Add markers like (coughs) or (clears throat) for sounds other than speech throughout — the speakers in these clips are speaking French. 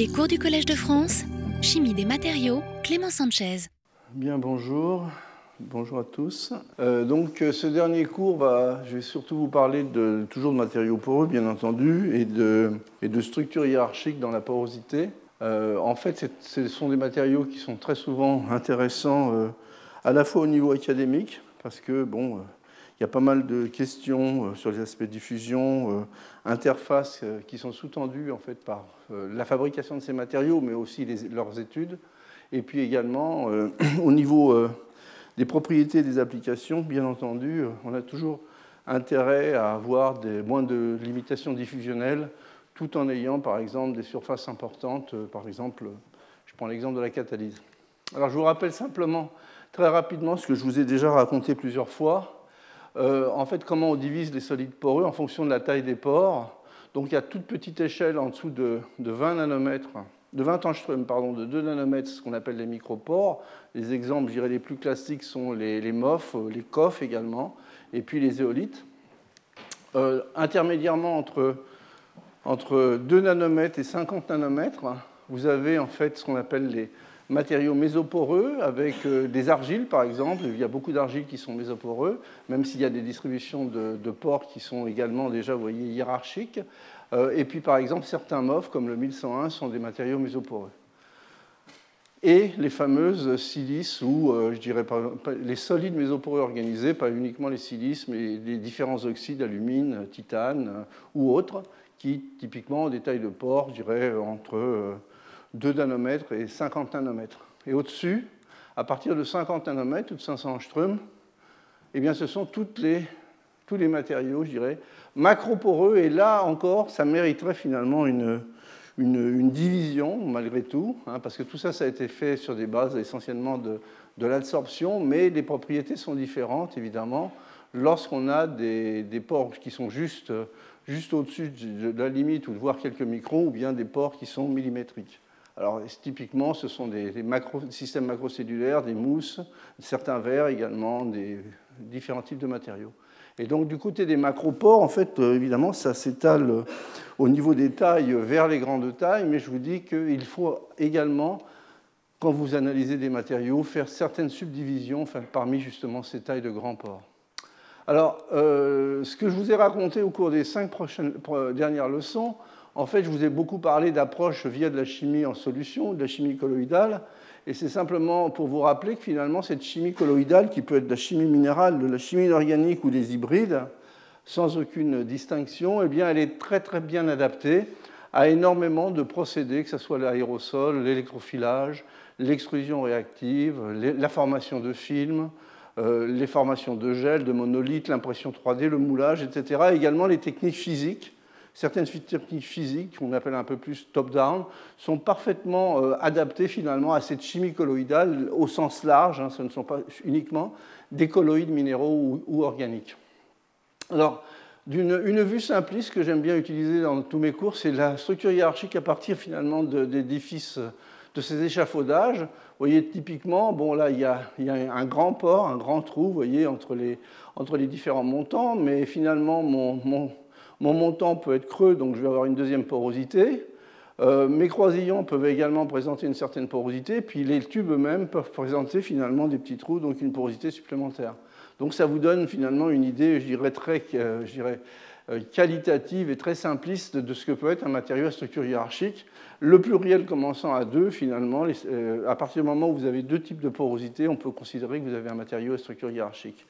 Les cours du Collège de France, Chimie des matériaux, Clément Sanchez. Bien, bonjour. Bonjour à tous. Euh, donc, euh, ce dernier cours, va, je vais surtout vous parler de, toujours de matériaux poreux, bien entendu, et de, et de structures hiérarchiques dans la porosité. Euh, en fait, ce sont des matériaux qui sont très souvent intéressants à la fois au niveau académique, parce que, bon, il y a pas mal de questions sur les aspects de diffusion, interfaces qui sont sous-tendues en fait par la fabrication de ces matériaux, mais aussi leurs études. Et puis également, (clears throat) au niveau des propriétés des applications, bien entendu, on a toujours intérêt à avoir moins de limitations diffusionnelles, tout en ayant, par exemple, des surfaces importantes. Par exemple, je prends l'exemple de la catalyse. Alors, je vous rappelle simplement, très rapidement, ce que je vous ai déjà raconté plusieurs fois. Euh, en fait, comment on divise les solides poreux en fonction de la taille des pores. Donc, il y a toute petite échelle en dessous de, de 20 nanomètres de 20 angstroms, pardon, de 2 nanomètres, ce qu'on appelle les micropores. Les exemples, je les plus classiques sont les, MOF, les COF également, et puis les éolites. Euh, intermédiairement entre, entre 2 nanomètres et 50 nanomètres, vous avez en fait ce qu'on appelle les matériaux mésoporeux avec euh, des argiles par exemple. Il y a beaucoup d'argiles qui sont mésoporeux, même s'il y a des distributions de, de pores qui sont également déjà, hiérarchiques. Euh, et puis, par exemple, certains MOF, comme le 1101, sont des matériaux mésoporeux. Et les fameuses silices, ou euh, je dirais les solides mésoporeux organisés, pas uniquement les silices, mais les différents oxydes, alumine, titane ou autres, qui typiquement ont des tailles de pores, je dirais, entre 2 nanomètres et 50 nanomètres. Et au-dessus, à partir de 50 nanomètres ou de 500 angstroms, eh bien, ce sont tous les matériaux, je dirais, macroporeux, et là encore, ça mériterait finalement une, division, malgré tout, hein, parce que tout ça, ça a été fait sur des bases essentiellement de, de l'absorption, mais les propriétés sont différentes, évidemment, lorsqu'on a des, des, pores qui sont juste, juste au-dessus de la limite, ou de quelques microns, ou bien des pores qui sont millimétriques. Alors, typiquement, ce sont des, systèmes macrocellulaires, des mousses, certains verres également, des différents types de matériaux. Et donc du côté des macropores, en fait, euh, évidemment, ça s'étale euh, au niveau des tailles vers les grandes tailles, mais je vous dis qu'il faut également, quand vous analysez des matériaux, faire certaines subdivisions parmi justement ces tailles de grands pores. Alors, euh, ce que je vous ai raconté au cours des cinq prochaines, dernières leçons, en fait, je vous ai beaucoup parlé d'approche via de la chimie en solution, de la chimie colloïdale. Et c'est simplement pour vous rappeler que finalement, cette chimie colloïdale, qui peut être de la chimie minérale, de la chimie inorganique ou des hybrides, sans aucune distinction, eh bien, elle est très très bien adaptée à énormément de procédés, que ce soit l'aérosol, l'électrofilage, l'extrusion réactive, la formation de films, euh, les formations de gel, de monolithes, l'impression 3D, le moulage, etc. Également les techniques physiques certaines techniques physiques, qu'on appelle un peu plus top-down, sont parfaitement euh, adaptées finalement à cette chimie colloïdale au sens large. Hein, ce ne sont pas uniquement des colloïdes minéraux ou, organiques. Alors, d'une une vue simpliste que j'aime bien utiliser dans tous mes cours, c'est la structure hiérarchique à partir finalement d'édifices, de ces échafaudages. Vous voyez, typiquement, bon, là, il y, a, il y, a, un grand port, un grand trou, vous voyez, entre les, entre les différents montants, mais finalement, mon, mon, mon montant peut être creux, donc je vais avoir une deuxième porosité. Euh, mes croisillons peuvent également présenter une certaine porosité, puis les tubes eux-mêmes peuvent présenter finalement des petits trous, donc une porosité supplémentaire. Donc ça vous donne finalement une idée, je dirais, très euh, euh, qualitative et très simpliste de ce que peut être un matériau à structure hiérarchique. Le pluriel commençant à 2, finalement, à partir du moment où vous avez deux types de porosité, on peut considérer que vous avez un matériau à structure hiérarchique.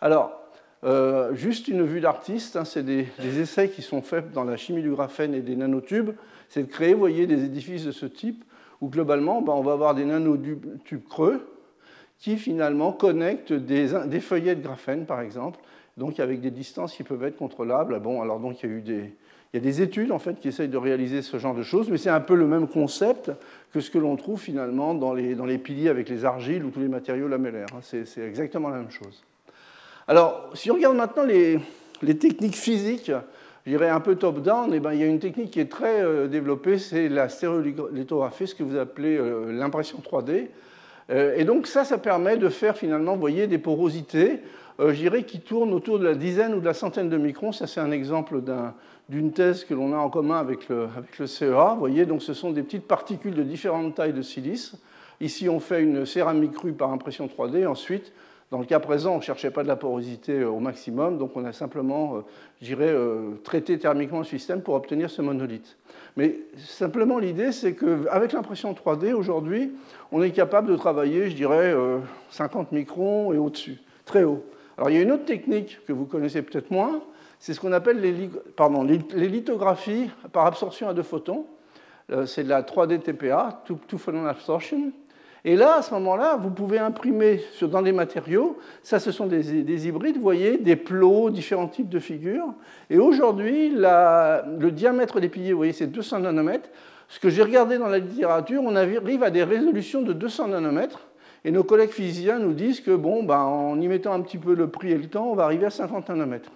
Alors, euh, juste une vue d'artiste, hein, c'est des, essais qui sont faits dans la chimie du graphène et des nanotubes. C'est de créer, voyez, des édifices de ce type où globalement, ben, on va avoir des nanotubes creux qui finalement connectent des, feuillets de graphène, par exemple, donc avec des distances qui peuvent être contrôlables. Bon, alors donc il y a eu des, il y a des études en fait qui essayent de réaliser ce genre de choses, mais c'est un peu le même concept que ce que l'on trouve finalement dans les, dans les piliers avec les argiles ou tous les matériaux lamellaires. Hein. C'est exactement la même chose. Alors, si on regarde maintenant les, techniques physiques, je dirais un peu top-down, eh ben, il y a une technique qui est très euh, développée, c'est la stéréolithographie, ce que vous appelez euh, l'impression 3D. Euh, et donc ça, ça permet de faire finalement, vous voyez, des porosités je dirais, qui tournent autour de la dizaine ou de la centaine de microns. Ça, c'est un exemple d'une thèse que l'on a en commun avec le, avec le CEA. Vous voyez, donc ce sont des petites particules de différentes tailles de silice. Ici, on fait une céramique crue par impression 3D. Ensuite, dans le cas présent, on ne cherchait pas de la porosité au maximum, donc on a simplement, je dirais, traité thermiquement le système pour obtenir ce monolithe. Mais simplement, l'idée, c'est qu'avec l'impression 3D, aujourd'hui, on est capable de travailler, je dirais, 50 microns et au-dessus, très haut. Alors, il y a une autre technique que vous connaissez peut-être moins, c'est ce qu'on appelle les, lithographies par absorption à deux photons. Euh, c'est de la 3D TPA, Two Photon Absorption. Et là, à ce moment-là, vous pouvez imprimer dans des matériaux. Ça, ce sont des, hybrides, vous voyez, des plots, différents types de figures. Et aujourd'hui, le diamètre des piliers, vous voyez, c'est 200 nanomètres. Ce que j'ai regardé dans la littérature, on arrive à des résolutions de 200 nanomètres. Et nos collègues physiciens nous disent que, bon, ben, en y mettant un petit peu le prix et le temps, on va arriver à 50 nanomètres.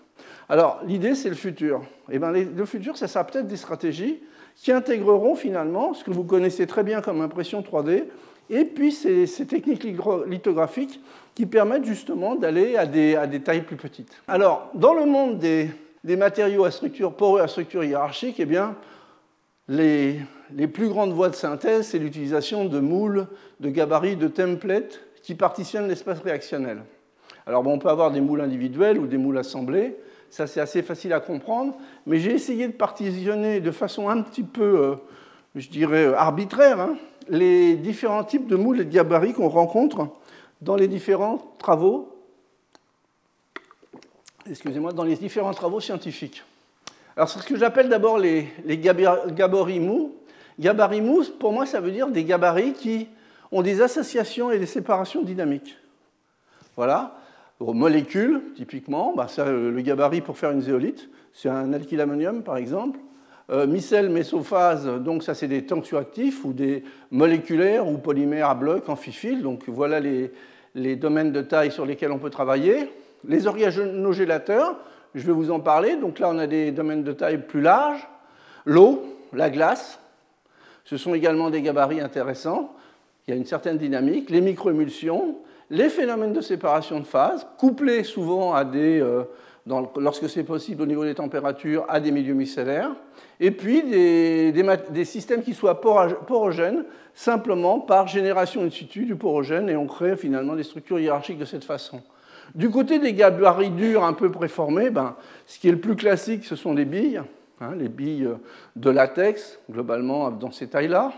Alors, l'idée, c'est le futur. Et eh ben, le futur, ça sera peut-être des stratégies qui intégreront finalement ce que vous connaissez très bien comme impression 3D, et puis ces, techniques lithographiques qui permettent justement d'aller à des, tailles plus petites. Alors, dans le monde des, matériaux à structure poreux, à structure hiérarchique, eh bien, les, plus grandes voies de synthèse, c'est l'utilisation de moules, de gabarits, de templates qui partitionnent l'espace réactionnel. Alors, bon, on peut avoir des moules individuels ou des moules assemblés, ça c'est assez facile à comprendre, mais j'ai essayé de partitionner de façon un petit peu, euh, je dirais, arbitraire, hein, les différents types de moules et de gabarits qu'on rencontre dans les différents travaux, excusez-moi, dans les différents travaux scientifiques. Alors, c'est ce que j'appelle d'abord les, gabarits mous. Gabarits pour moi, ça veut dire des gabarits qui ont des associations et des séparations dynamiques. Voilà. molécules, typiquement, bah, le gabarit pour faire une zéolite, c'est un alkylammonium, par exemple. Euh, micelle, mésophase, donc ça c'est des tensioactifs ou des moléculaires ou polymères à bloc, amphiphiles. Donc voilà les, domaines de taille sur lesquels on peut travailler. Les organogélateurs, je vais vous en parler. Donc là on a des domaines de taille plus larges. L'eau, la glace, ce sont également des gabarits intéressants. Il y a une certaine dynamique. Les microémulsions, les phénomènes de séparation de phase, couplés souvent à des... Euh, lorsque c'est possible au niveau des températures, à des milieux micellaires, et puis des, systèmes qui soient porogènes, simplement par génération in situ du porogène, et on crée finalement des structures hiérarchiques de cette façon. Du côté des gabarits durs un peu préformés, ben, ce qui est le plus classique, ce sont les billes, hein, les billes de latex, globalement dans ces tailles-là,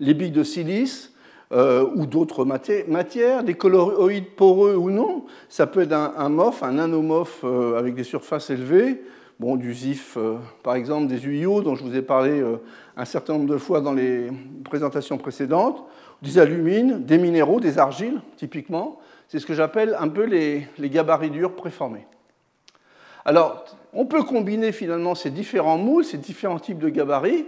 les billes de silice, euh, ou d'autres matières, des colloïdes poreux ou non. Ça peut être un, MOF, un nanomorph euh, avec des surfaces élevées, bon, du ZIF euh, par exemple, des UIO dont je vous ai parlé un certain nombre de fois dans les présentations précédentes, des alumines, des minéraux, des argiles typiquement. C'est ce que j'appelle un peu les, les gabarits durs préformés. Alors, on peut combiner finalement ces différents moules, ces différents types de gabarits,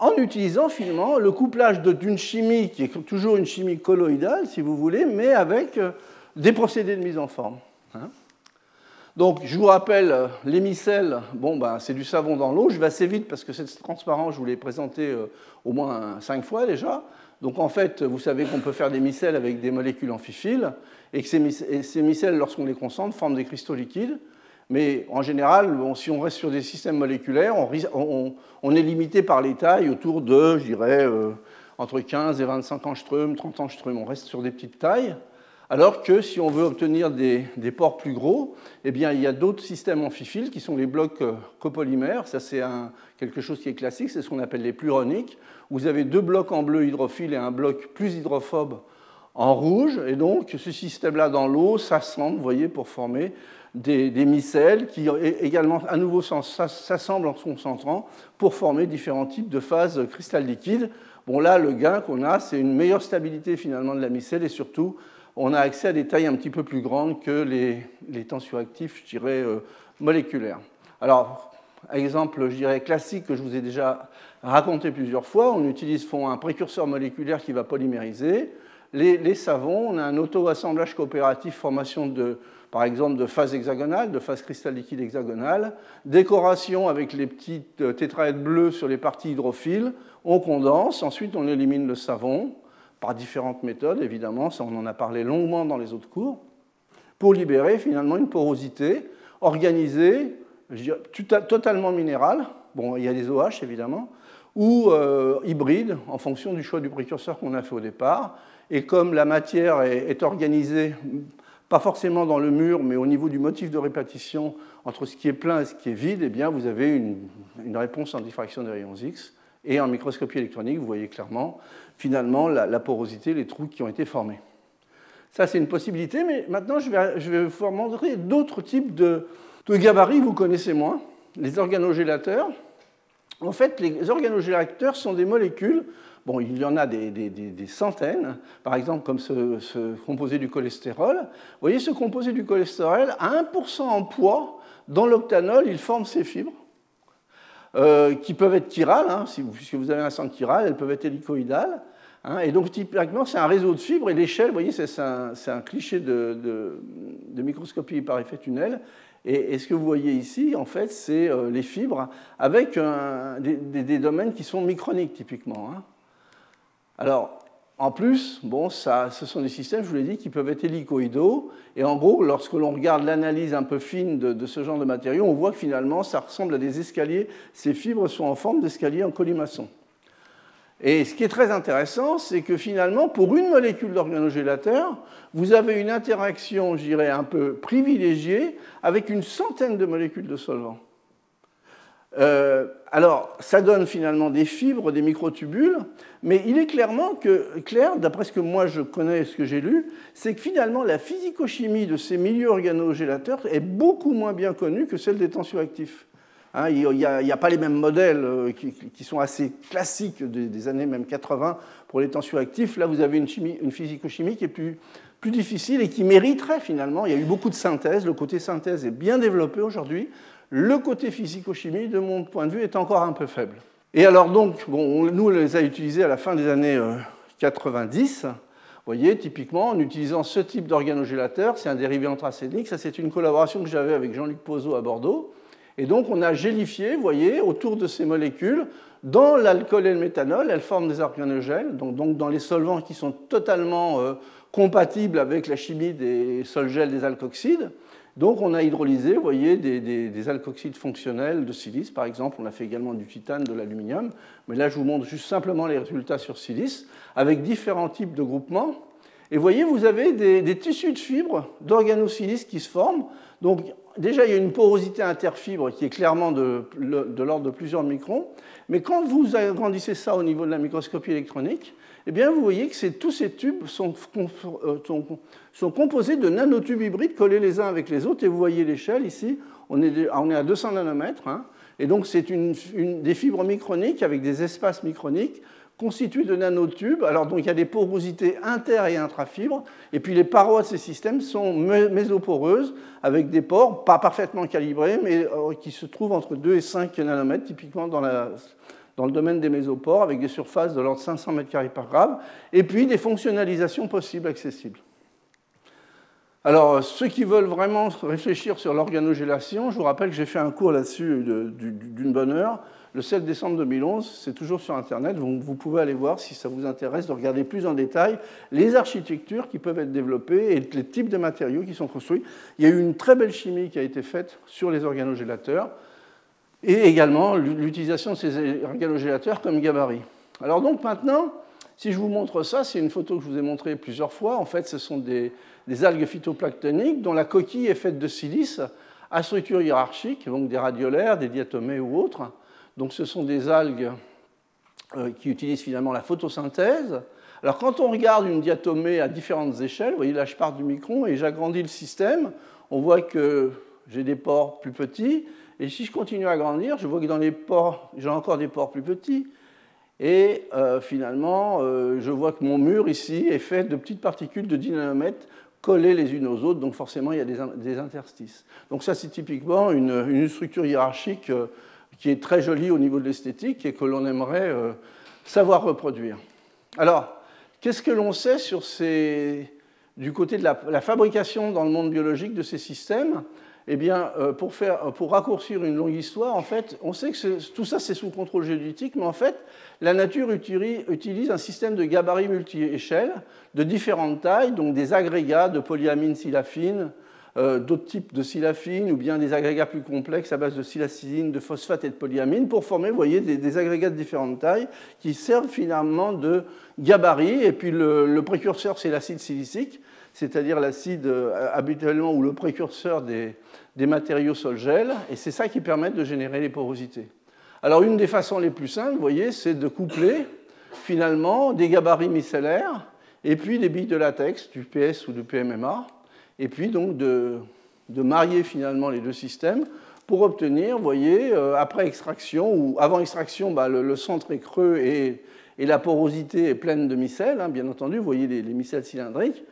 en utilisant finalement le couplage d'une chimie qui est toujours une chimie colloïdale, si vous voulez, mais avec euh, des procédés de mise en forme. Hein. Donc, je vous rappelle, euh, les micelles, bon, ben, c'est du savon dans l'eau. Je vais assez vite parce que c'est transparent, je vous l'ai présenté euh, au moins cinq fois déjà. Donc, en fait, vous savez qu'on peut faire des micelles avec des molécules amphiphiles et que ces micelles, lorsqu'on les concentre, forment des cristaux liquides. Mais en général, si on reste sur des systèmes moléculaires, on, est limité par les tailles autour de, je dirais, euh, entre 15 et 25 angstroms, 30 angstroms. On reste sur des petites tailles. Alors que si on veut obtenir des, ports plus gros, eh bien, il y a d'autres systèmes amphiphiles qui sont les blocs euh, copolymères. Ça, c'est quelque chose qui est classique, c'est ce qu'on appelle les pluroniques. Vous avez deux blocs en bleu hydrophile et un bloc plus hydrophobe en rouge. Et donc, ce système-là dans l'eau s'assemble, vous voyez, pour former des, micelles qui également à nouveau s'assemblent en se concentrant pour former différents types de phases cristal liquide. Bon là, le gain qu'on a, c'est une meilleure stabilité finalement de la micelle et surtout, on a accès à des tailles un petit peu plus grandes que les, les tensioactifs, je dirais, euh, moléculaires. Alors, exemple, je dirais, classique que je vous ai déjà raconté plusieurs fois, on utilise un précurseur moléculaire qui va polymériser. Les, les savons, on a un auto-assemblage coopératif, formation de, par exemple de phase hexagonale, de phase cristal liquide hexagonale, décoration avec les petites euh, tétraèdres bleus sur les parties hydrophiles, on condense, ensuite on élimine le savon par différentes méthodes, évidemment, ça on en a parlé longuement dans les autres cours. pour libérer finalement une porosité organisée, totalement minérale, bon, il y a des OH évidemment, ou euh, hybride en fonction du choix du précurseur qu'on a fait au départ. Et comme la matière est, organisée, pas forcément dans le mur, mais au niveau du motif de répétition entre ce qui est plein et ce qui est vide, eh bien, vous avez une, réponse en diffraction des rayons X. Et en microscopie électronique, vous voyez clairement, finalement, la, porosité, les trous qui ont été formés. Ça, c'est une possibilité, mais maintenant, je vais, vous montrer d'autres types de, de gabarits, vous connaissez moins, les organogélateurs. En fait, les organogélateurs sont des molécules, il y en a des, centaines, par exemple comme ce, composé du cholestérol. Vous voyez, ce composé du cholestérol, à 1% en poids, dans l'octanol, il forme ces fibres. Euh, qui peuvent être chirales, hein, puisque vous avez un sang chiral, elles peuvent être hélicoïdales. Hein, et donc, typiquement, c'est un réseau de fibres, et l'échelle, vous voyez, c'est un, cliché de, de, microscopie par effet tunnel. Et, ce que vous voyez ici, en fait, c'est euh, les fibres avec des, domaines qui sont microniques, typiquement. Hein. Alors, en plus, bon, ça, ce sont des systèmes, je vous l'ai dit, qui peuvent être hélicoïdaux. Et en gros, lorsque l'on regarde l'analyse un peu fine de, ce genre de matériaux, on voit que finalement, ça ressemble à des escaliers. Ces fibres sont en forme d'escalier en colimaçon. Et ce qui est très intéressant, c'est que finalement, pour une molécule d'organogélateur, vous avez une interaction, je dirais, un peu privilégiée avec une centaine de molécules de solvant. Euh, alors, ça donne finalement des fibres, des microtubules, mais il est clairement que, clair, d'après ce que moi je connais et ce que j'ai lu, c'est que finalement la physicochimie de ces milieux organogélateurs est beaucoup moins bien connue que celle des tensioactifs. Hein, il n'y a, pas les mêmes modèles euh, qui, sont assez classiques des, années même 80 pour les tensioactifs. Là, vous avez une, chimie, une physico-chimie qui est plus, plus difficile et qui mériterait finalement. Il y a eu beaucoup de synthèse. Le côté synthèse est bien développé aujourd'hui. Le côté physico-chimie, de mon point de vue, est encore un peu faible. Et alors donc, bon, nous, on les a utilisés à la fin des années 90. Euh, vous voyez, typiquement, en utilisant ce type d'organogélateur, c'est un dérivé anthracénique. Ça, c'est une collaboration que j'avais avec Jean-Luc Pozzo à Bordeaux. Et donc, on a gélifié, vous voyez, autour de ces molécules, dans l'alcool et le méthanol, elles forment des organogèles, donc, dans les solvants qui sont totalement euh, compatibles avec la chimie des solgels des alkoxides. Donc, on a hydrolysé, vous voyez, des, des, fonctionnels de silice, par exemple. On a fait également du titane, de l'aluminium. Mais là, je vous montre juste simplement les résultats sur silice, avec différents types de groupements. Et vous voyez, vous avez des, tissus de fibres d'organosilice qui se forment. Donc, déjà, il y a une porosité interfibre qui est clairement de, l'ordre de plusieurs microns. Mais quand vous agrandissez ça au niveau de la microscopie électronique, eh bien, vous voyez que tous ces tubes sont, euh, sont, composés de nanotubes hybrides collés les uns avec les autres. Et vous voyez l'échelle ici, on est, est, à 200 nanomètres. Hein. et donc, c'est une, des fibres microniques avec des espaces microniques constitué de nanotubes. Alors, donc, il y a des porosités inter- et intrafibres. Et puis, les parois de ces systèmes sont mésoporeuses, avec des pores pas parfaitement calibrés, mais euh, qui se trouvent entre 2 et 5 nanomètres, typiquement dans, le domaine des mésopores, avec des surfaces de l'ordre de 500 m2 par grave. Et puis, des fonctionnalisations possibles accessibles. Alors, ceux qui veulent vraiment réfléchir sur l'organogélation, je vous rappelle que j'ai fait un cours là-dessus d'une bonne heure le 7 décembre 2011, c'est toujours sur Internet, vous, pouvez aller voir si ça vous intéresse de regarder plus en détail les architectures qui peuvent être développées et les types de matériaux qui sont construits. Il y a eu une très belle chimie qui a été faite sur les organogélateurs et également l'utilisation de ces organogélateurs comme gabarit. Alors donc maintenant, si je vous montre ça, c'est une photo que je vous ai montrée plusieurs fois. En fait, ce sont des, des algues phytoplanctoniques dont la coquille est faite de silice à structure hiérarchique, donc des radiolaires, des diatomées ou autres. Donc ce sont des algues euh, qui utilisent finalement la photosynthèse. Alors quand on regarde une diatomée à différentes échelles, vous voyez là je pars du micron et j'agrandis le système, on voit que j'ai des pores plus petits, et si je continue à grandir, je vois que dans les pores, j'ai encore des pores plus petits, et euh, finalement, euh, je vois que mon mur ici est fait de petites particules de 10 nanomètres collées les unes aux autres, donc forcément il y a des, interstices. Donc ça c'est typiquement une, structure hiérarchique qui est très joli au niveau de l'esthétique et que l'on aimerait euh, savoir reproduire. Alors, qu'est-ce que l'on sait sur ces, du côté de la, fabrication dans le monde biologique de ces systèmes? Eh bien, euh, pour, faire, pour raccourcir une longue histoire, en fait, on sait que tout ça, c'est sous contrôle génétique, mais en fait, la nature utilise un système de gabarits multi-échelles de différentes tailles, donc des agrégats de polyamine silafine, euh, d'autres types de silafines ou bien des agrégats plus complexes à base de silacine, de phosphate et de polyamine pour former, voyez, des, agrégats de différentes tailles qui servent finalement de gabarit. Et puis le, précurseur, c'est l'acide silicique, c'est-à-dire l'acide euh, habituellement ou le précurseur des, matériaux sol-gel. Et c'est ça qui permet de générer les porosités. Alors une des façons les plus simples, vous voyez, c'est de coupler finalement des gabarits micellaires et puis des billes de latex, du PS ou du PMMA et puis donc de, marier finalement les deux systèmes pour obtenir, vous voyez, euh, après extraction ou avant extraction, bah, le, centre est creux et, la porosité est pleine de micelles, hein, bien entendu, vous voyez les, micelles cylindriques.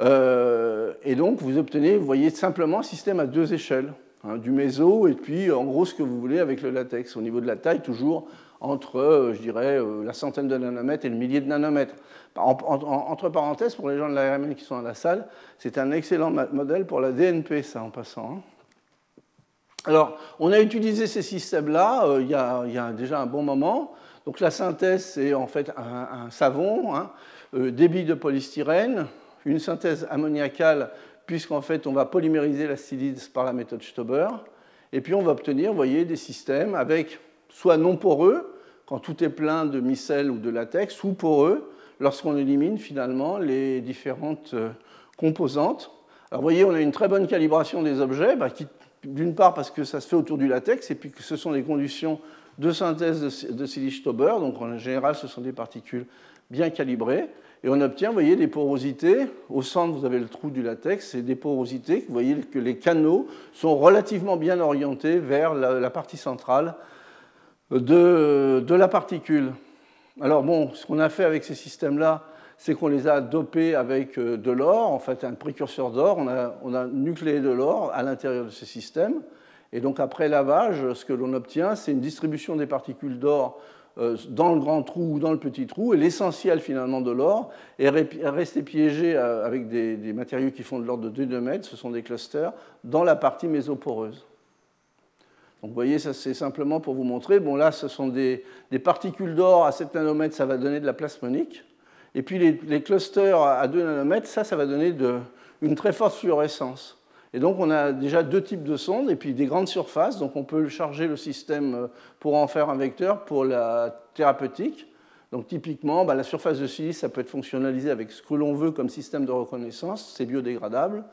Euh, et donc vous obtenez, vous voyez, simplement un système à deux échelles, hein, du méso et puis en gros ce que vous voulez avec le latex. Au niveau de la taille, toujours entre, euh, je dirais, la centaine de nanomètres et le millier de nanomètres. Entre parenthèses, pour les gens de l'ARMN qui sont dans la salle, c'est un excellent modèle pour la DNP, ça, en passant. Hein. Alors, on a utilisé ces systèmes-là euh, il, y a déjà un bon moment. Donc, la synthèse, c'est en fait un, savon, hein, euh, débit de polystyrène, une synthèse ammoniacale, puisqu'en fait, on va polymériser la silice par la méthode Stauber. Et puis, on va obtenir, vous voyez, des systèmes avec soit non poreux, quand tout est plein de micelles ou de latex, ou poreux, lorsqu'on élimine finalement les différentes euh, composantes. Alors vous voyez, on a une très bonne calibration des objets, bah, d'une part parce que ça se fait autour du latex, et puis que ce sont des conditions de synthèse de, Silice-Tauber, donc en général ce sont des particules bien calibrées, et on obtient, vous voyez, des porosités. Au centre, vous avez le trou du latex, et des porosités, vous voyez que les canaux sont relativement bien orientés vers la, partie centrale de, de la particule. Alors bon, ce qu'on a fait avec ces systèmes-là, c'est qu'on les a dopés avec euh, de l'or, en fait un précurseur d'or. On a, nucléé de l'or à l'intérieur de ces systèmes. Et donc après lavage, ce que l'on obtient, c'est une distribution des particules d'or dans le grand trou ou dans le petit trou. Et l'essentiel finalement de l'or est resté piégé euh, avec des, matériaux qui font de l'ordre de 2 mètres, ce sont des clusters, dans la partie mésoporeuse. Donc vous voyez, ça c'est simplement pour vous montrer. Bon là, ce sont des, particules d'or à 7 nanomètres, ça va donner de la plasmonique. Et puis les, clusters à 2 nanomètres, ça, ça va donner une très forte fluorescence. Et donc on a déjà deux types de sondes et puis des grandes surfaces. Donc on peut charger le système euh, pour en faire un vecteur pour la thérapeutique. Donc typiquement, bah, la surface de silice, ça peut être fonctionnalisé avec ce que l'on veut comme système de reconnaissance. C'est biodégradable.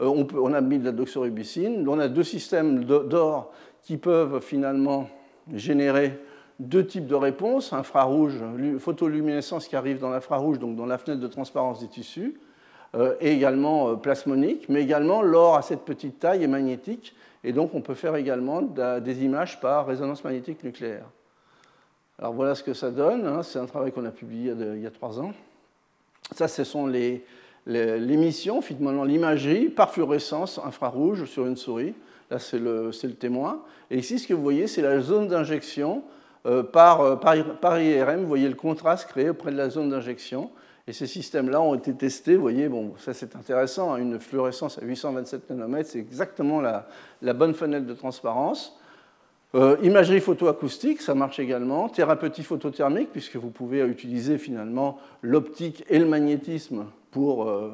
Euh, on, on, a mis de la doxorubicine. On a deux systèmes d'or qui peuvent finalement générer deux types de réponses, infrarouge, photoluminescence qui arrive dans l'infrarouge, donc dans la fenêtre de transparence des tissus, et également euh, plasmonique, mais également l'or à cette petite taille est magnétique, et donc on peut faire également des images par résonance magnétique nucléaire. Alors voilà ce que ça donne, hein. c'est un travail qu'on a publié il y a trois ans. Ça, ce sont l'émission, finalement l'imagerie par fluorescence infrarouge sur une souris. Là, c'est le, témoin. Et ici, ce que vous voyez, c'est la zone d'injection euh, par, par, IRM. Vous voyez le contraste créé auprès de la zone d'injection. Et ces systèmes-là ont été testés. Vous voyez, bon, ça c'est intéressant, hein, une fluorescence à 827 nanomètres, c'est exactement la, bonne fenêtre de transparence. Euh, imagerie photoacoustique, ça marche également. Thérapeutie photothermique, puisque vous pouvez utiliser finalement l'optique et le magnétisme pour, euh,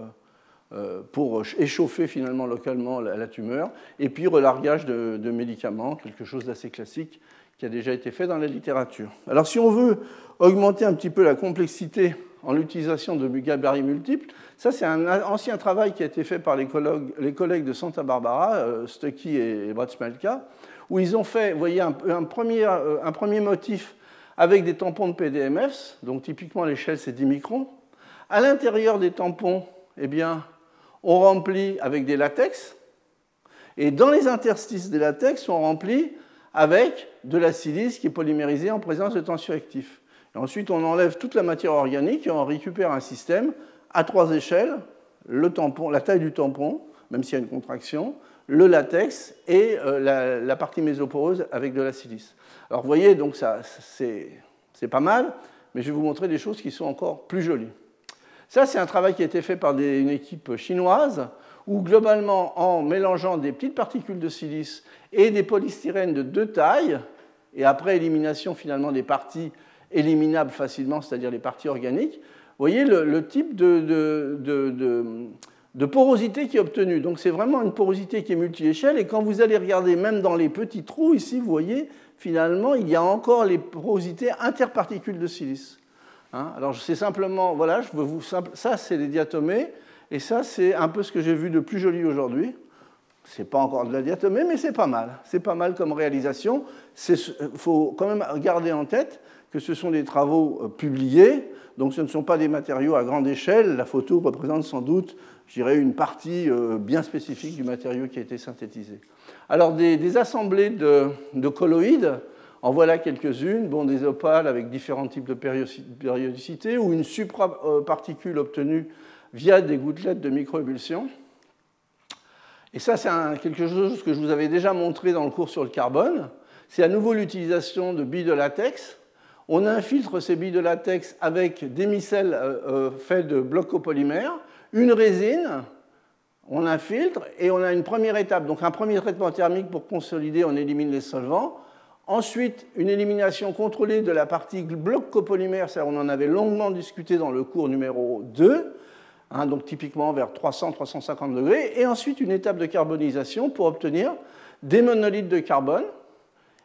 euh, pour échauffer finalement localement la, tumeur, et puis relargage de, médicaments, quelque chose d'assez classique qui a déjà été fait dans la littérature. Alors si on veut augmenter un petit peu la complexité en l'utilisation de gabarits multiples, ça c'est un ancien travail qui a été fait par les collègues, de Santa Barbara, euh, Stucky et Bratsmalka, où ils ont fait, voyez, un, premier, euh, un premier motif avec des tampons de PDMFs, donc typiquement l'échelle c'est 10 microns. À l'intérieur des tampons, eh bien, on remplit avec des latex, et dans les interstices des latex, on remplit avec de la silice qui est polymérisée en présence de tensioactifs. Ensuite, on enlève toute la matière organique et on récupère un système à trois échelles, la taille du tampon, même s'il y a une contraction, le latex et euh, la, partie mésoporeuse avec de la silice. Alors vous voyez, donc ça, c'est pas mal, mais je vais vous montrer des choses qui sont encore plus jolies. Ça, c'est un travail qui a été fait par une équipe chinoise où globalement, en mélangeant des petites particules de silice et des polystyrènes de deux tailles, et après élimination finalement des parties éliminables facilement, c'est-à-dire les parties organiques, vous voyez le, type de, de porosité qui est obtenue. Donc c'est vraiment une porosité qui est multi-échelle. Et quand vous allez regarder même dans les petits trous, ici, vous voyez, finalement, il y a encore les porosités interparticules de silice. Hein? Alors c'est simplement, voilà, je veux vous, ça c'est les diatomées, et ça c'est un peu ce que j'ai vu de plus joli aujourd'hui. C'est pas encore de la diatomée, mais c'est pas mal. C'est pas mal comme réalisation. Il faut quand même garder en tête que ce sont des travaux euh, publiés, donc ce ne sont pas des matériaux à grande échelle. La photo représente sans doute, je dirais, une partie euh, bien spécifique du matériau qui a été synthétisé. Alors des, assemblées de, de, colloïdes, en voilà quelques-unes, bon, des opales avec différents types de périodicité, ou une supraparticule obtenue via des gouttelettes de microébulsion. Et ça, c'est quelque chose que je vous avais déjà montré dans le cours sur le carbone. C'est à nouveau l'utilisation de billes de latex. On infiltre ces billes de latex avec des micelles euh, euh, faits de blocs copolymères, une résine, on infiltre et on a une première étape, donc un premier traitement thermique pour consolider, on élimine les solvants. Ensuite, une élimination contrôlée de la partie bloc copolymère, on en avait longuement discuté dans le cours numéro 2. Hein, donc typiquement vers 300-350 degrés, et ensuite une étape de carbonisation pour obtenir des monolithes de carbone.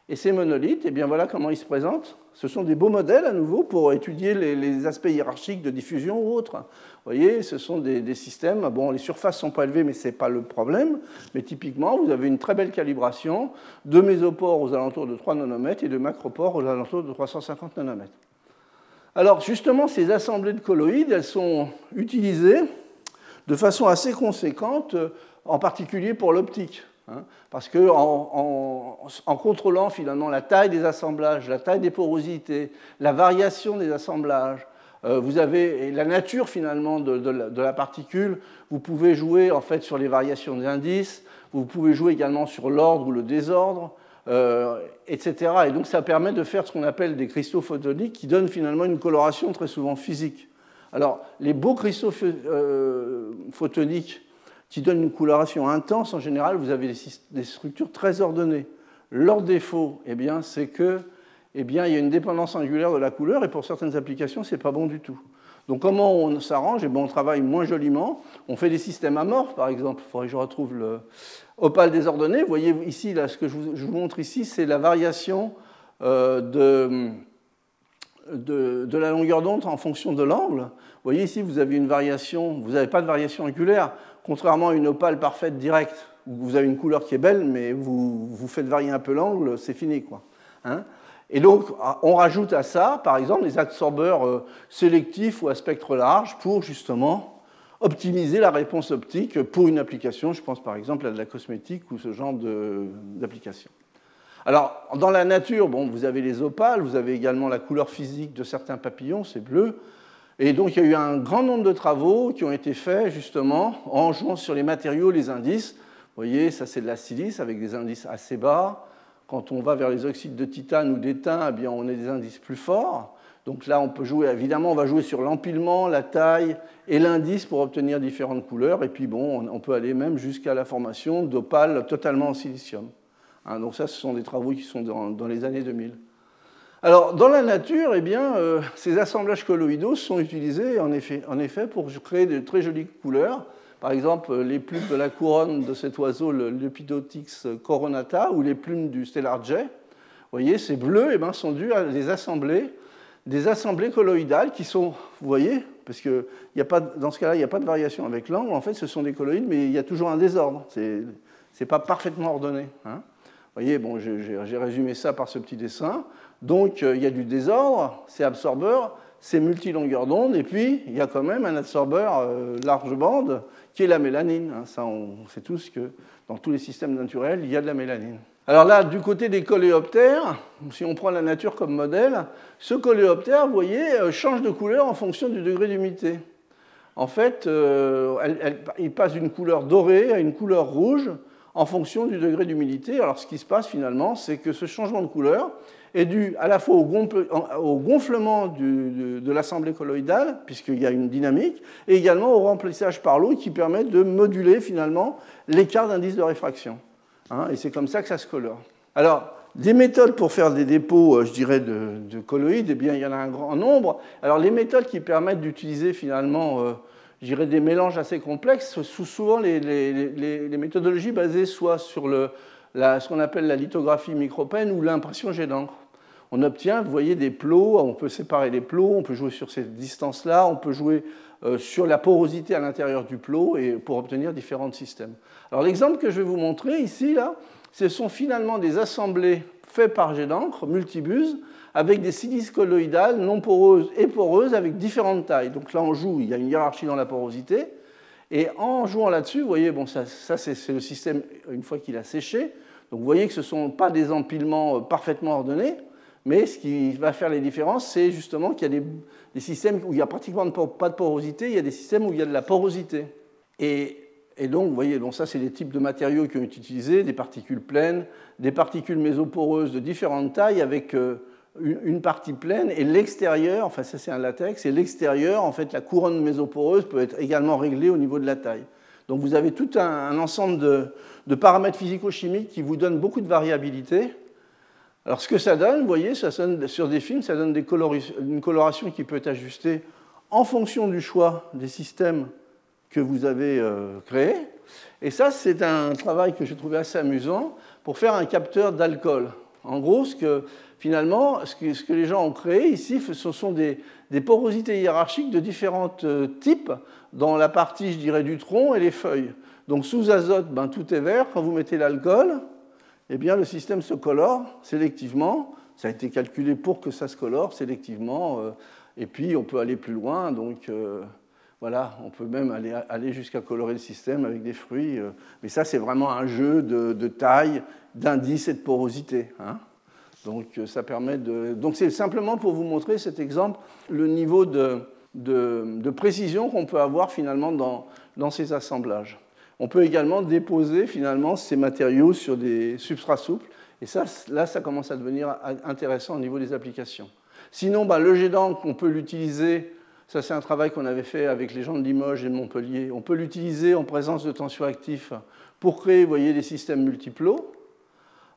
Et ces monolithes, eh bien voilà comment ils se présentent. Ce sont des beaux modèles à nouveau pour étudier les, aspects hiérarchiques de diffusion ou autres. Vous voyez, ce sont des, systèmes. Bon, les surfaces sont pas élevées, mais ce n'est pas le problème. Mais typiquement, vous avez une très belle calibration de mésopores aux alentours de 3 nanomètres et de macropores aux alentours de 350 nanomètres. Alors justement, ces assemblées de colloïdes, elles sont utilisées de façon assez conséquente, en particulier pour l'optique. Hein, parce qu'en en, contrôlant finalement la taille des assemblages, la taille des porosités, la variation des assemblages, euh, vous avez la nature finalement de, la, particule, vous pouvez jouer en fait sur les variations des indices, vous pouvez jouer également sur l'ordre ou le désordre, euh, etc. Et donc ça permet de faire ce qu'on appelle des cristaux photoniques qui donnent finalement une coloration très souvent physique. Alors les beaux cristaux euh, photoniques qui donnent une coloration intense, en général, vous avez des structures très ordonnées. Leur défaut, eh bien, c'est que, eh bien, il y a une dépendance angulaire de la couleur et pour certaines applications, c'est pas bon du tout. Donc comment on s'arrange? Eh On travaille moins joliment. On fait des systèmes amorphes, par exemple. Il faudrait que je retrouve le opale désordonné. Vous voyez ici, là, ce que je vous, montre ici, c'est la variation euh, de, de, la longueur d'onde en fonction de l'angle. Vous voyez ici, vous avez une variation, vous n'avez pas de variation angulaire, contrairement à une opale parfaite directe, où vous avez une couleur qui est belle, mais vous, vous faites varier un peu l'angle, c'est fini. Quoi. Hein et donc, on rajoute à ça, par exemple, des absorbeurs euh, sélectifs ou à spectre large pour justement optimiser la réponse optique pour une application. Je pense par exemple à de la cosmétique ou ce genre d'application. Alors, dans la nature, bon, vous avez les opales, vous avez également la couleur physique de certains papillons, c'est bleu. Et donc, il y a eu un grand nombre de travaux qui ont été faits justement en jouant sur les matériaux, les indices. Vous voyez, ça c'est de la silice avec des indices assez bas. Quand on va vers les oxydes de titane ou d'étain, eh bien, on a des indices plus forts. Donc là, on peut jouer, évidemment, on va jouer sur l'empilement, la taille et l'indice pour obtenir différentes couleurs. Et puis, bon, on peut aller même jusqu'à la formation d'opales totalement en silicium. Hein, donc ça, ce sont des travaux qui sont dans, les années 2000. Alors, dans la nature, eh bien, euh, ces assemblages colloïdaux sont utilisés en effet, pour créer de très jolies couleurs. Par exemple, les plumes de la couronne de cet oiseau, le Lepidotix coronata, ou les plumes du stellar jay. Vous voyez, ces bleus eh ben, sont dus à des assemblées, des assemblées colloïdales qui sont, vous voyez, parce que a pas, dans ce cas-là, il n'y a pas de variation avec l'angle. En fait, ce sont des colloïdes, mais il y a toujours un désordre. Ce n'est pas parfaitement ordonné. Hein. Vous voyez, bon, j'ai résumé ça par ce petit dessin. Donc, euh, il y a du désordre, c'est absorbeur, c'est multilongueur d'onde, et puis il y a quand même un absorbeur euh, large bande qui est la mélanine. Hein. Ça, on sait tous que dans tous les systèmes naturels, il y a de la mélanine. Alors là, du côté des coléoptères, si on prend la nature comme modèle, ce coléoptère, vous voyez, euh, change de couleur en fonction du degré d'humidité. En fait, il passe d'une couleur dorée à une couleur rouge en fonction du degré d'humidité. Alors ce qui se passe finalement, c'est que ce changement de couleur, est dû à la fois au, gonflement de l'assemblée colloïdale, puisqu'il y a une dynamique, et également au remplissage par l'eau qui permet de moduler finalement l'écart d'indice de réfraction. Hein, et c'est comme ça que ça se colore. Alors, des méthodes pour faire des dépôts, euh, je dirais, de, colloïdes, eh bien, il y en a un grand nombre. Alors, les méthodes qui permettent d'utiliser finalement euh, des mélanges assez complexes, sous souvent les, méthodologies basées soit sur le, ce qu'on appelle la lithographie micropène ou l'impression jet d'encre. On obtient, vous voyez, des plots, on peut séparer les plots, on peut jouer sur ces distances-là, on peut jouer euh, sur la porosité à l'intérieur du plot et pour obtenir différents systèmes. Alors l'exemple que je vais vous montrer ici, là, ce sont finalement des assemblées faites par jet d'encre, multibus, avec des silices colloïdales non poreuses et poreuses avec différentes tailles. Donc là, on joue, il y a une hiérarchie dans la porosité. Et en jouant là-dessus, vous voyez, bon, ça, c'est le système une fois qu'il a séché. Donc vous voyez que ce ne sont pas des empilements euh, parfaitement ordonnés, mais ce qui va faire les différences, c'est justement qu'il y a des, systèmes où il n'y a pratiquement pas de porosité, il y a des systèmes où il y a de la porosité. Et, donc, vous voyez, donc ça, c'est les types de matériaux qui ont été utilisés, des particules pleines, des particules mésoporeuses de différentes tailles avec euh, une partie pleine et l'extérieur, enfin ça c'est un latex, et l'extérieur, en fait la couronne mésoporeuse peut être également réglée au niveau de la taille. Donc vous avez tout un, ensemble de, paramètres physico-chimiques qui vous donnent beaucoup de variabilité. Alors ce que ça donne, vous voyez, ça sur des films, ça donne une coloration qui peut être ajustée en fonction du choix des systèmes que vous avez euh, créés. Et ça, c'est un travail que j'ai trouvé assez amusant pour faire un capteur d'alcool. En gros, ce que, finalement, ce que, les gens ont créé ici, ce sont des, porosités hiérarchiques de différents euh, types dans la partie, je dirais, du tronc et les feuilles. Donc sous azote, ben, tout est vert. Quand vous mettez l'alcool, eh bien, le système se colore sélectivement. Ça a été calculé pour que ça se colore sélectivement. Euh, et puis, on peut aller plus loin. Donc, euh, voilà, on peut même aller, jusqu'à colorer le système avec des fruits. mais ça, c'est vraiment un jeu de, taille, d'indice et de porosité. Hein. Donc euh, ça permet de. Donc c'est simplement pour vous montrer cet exemple, le niveau de, de, précision qu'on peut avoir finalement dans, dans, ces assemblages. On peut également déposer finalement ces matériaux sur des substrats souples. Et ça, là, ça commence à devenir intéressant au niveau des applications. Sinon, bah, le jet d'encre, on peut l'utiliser. Ça, c'est un travail qu'on avait fait avec les gens de Limoges et de Montpellier. On peut l'utiliser en présence de tensioactifs pour créer, vous voyez, des systèmes multiplos.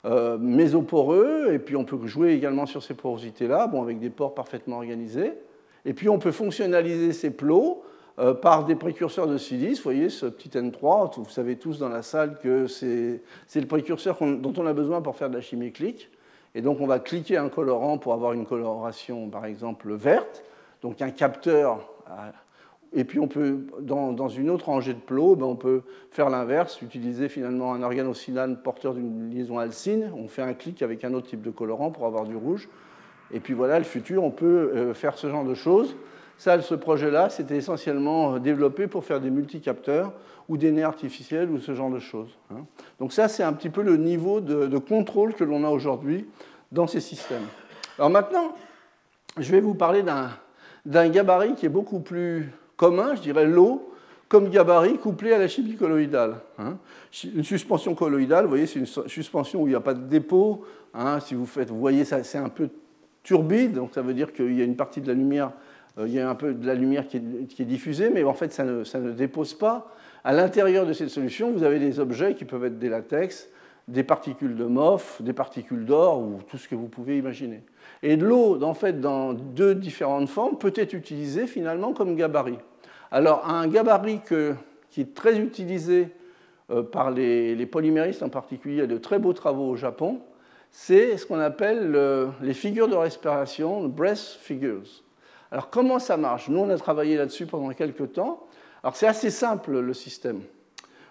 Euh, mésoporeux, et puis on peut jouer également sur ces porosités-là, bon, avec des pores parfaitement organisés. Et puis on peut fonctionnaliser ces plots par des précurseurs de silice. Vous voyez ce petit N3, vous savez tous dans la salle que c'est le précurseur dont on a besoin pour faire de la chimie clique. Et donc on va cliquer un colorant pour avoir une coloration par exemple verte. Donc un capteur et puis on peut, dans, une autre rangée de plots, ben, on peut faire l'inverse, utiliser finalement un organosilane porteur d'une liaison alcine. On fait un clic avec un autre type de colorant pour avoir du rouge. Et puis voilà, le futur, on peut euh, faire ce genre de choses. Ça, ce projet-là, c'était essentiellement euh, développé pour faire des multicapteurs ou des nez artificiels ou ce genre de choses. Hein. Donc ça, c'est un petit peu le niveau de, de contrôle que l'on a aujourd'hui dans ces systèmes. Alors maintenant, je vais vous parler d'un gabarit qui est beaucoup plus commun, je dirais l'eau, comme gabarit couplé à la chimie colloïdale. Hein. Une suspension colloïdale, vous voyez, c'est une suspension où il n'y a pas de dépôt. Hein. si vous faites, vous voyez, c'est un peu turbide, donc ça veut dire qu'il y a une partie de la lumière, il y a un peu de la lumière qui est, diffusée, mais en fait, ça ne, ça ne dépose pas. À l'intérieur de cette solution, vous avez des objets qui peuvent être des latex, des particules de MOF, des particules d'or ou tout ce que vous pouvez imaginer. Et l'eau, en fait, dans deux différentes formes, peut être utilisée finalement comme gabarit. Alors, un gabarit qui est très utilisé euh, par les, polyméristes en particulier, il y a de très beaux travaux au Japon, c'est ce qu'on appelle les figures de respiration, breath figures. Alors, comment ça marche? Nous, on a travaillé là-dessus pendant quelques temps. Alors, c'est assez simple le système.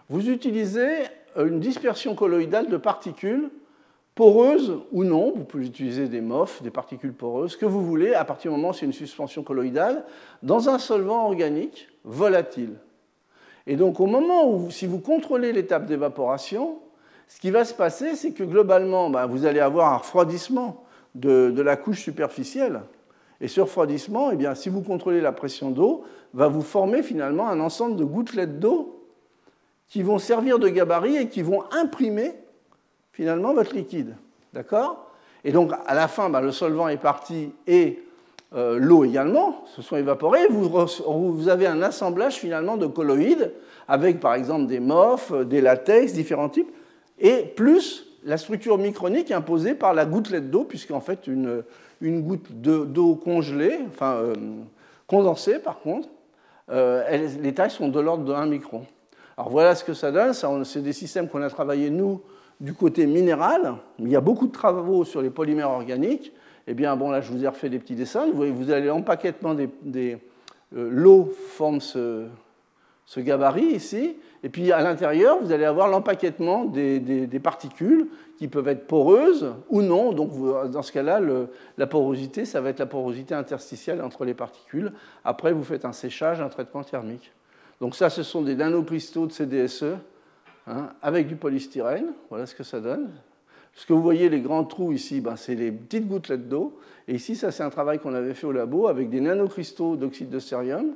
Vous utilisez une dispersion colloïdale de particules poreuses ou non. Vous pouvez utiliser des MOF, des particules poreuses, que vous voulez, à partir du moment où c'est une suspension colloïdale, dans un solvant organique volatile. Et donc, au moment où, si vous contrôlez l'étape d'évaporation, ce qui va se passer, c'est que globalement, bah, vous allez avoir un refroidissement de, la couche superficielle. Et ce refroidissement, eh bien, si vous contrôlez la pression d'eau, va vous former finalement un ensemble de gouttelettes d'eau qui vont servir de gabarit et qui vont imprimer finalement votre liquide. D'accord? Et donc à la fin, bah, le solvant est parti et euh, l'eau également se sont évaporés. Vous, avez un assemblage finalement de colloïdes avec par exemple des MOF, des latex, différents types, et plus la structure micronique imposée par la gouttelette d'eau, puisqu'en fait une, une goutte d'eau congelée, enfin euh, condensée par contre, les tailles sont de l'ordre de 1 micron. Alors voilà ce que ça donne. C'est des systèmes qu'on a travaillés, nous, du côté minéral. Il y a beaucoup de travaux sur les polymères organiques. Eh bien, bon, là, je vous ai refait des petits dessins. Vous voyez, vous avez l'empaquetement des, l'eau forme ce, ce gabarit ici, et puis à l'intérieur, vous allez avoir l'empaquetement des, particules qui peuvent être poreuses ou non. Donc dans ce cas-là, la porosité, ça va être la porosité interstitielle entre les particules. Après, vous faites un séchage, un traitement thermique. Donc ça, ce sont des nanocristaux de CDSE hein, avec du polystyrène. Voilà ce que ça donne. Ce que vous voyez, les grands trous ici, ben, c'est les petites gouttelettes d'eau. Et ici, ça, c'est un travail qu'on avait fait au labo avec des nanocristaux d'oxyde de cérium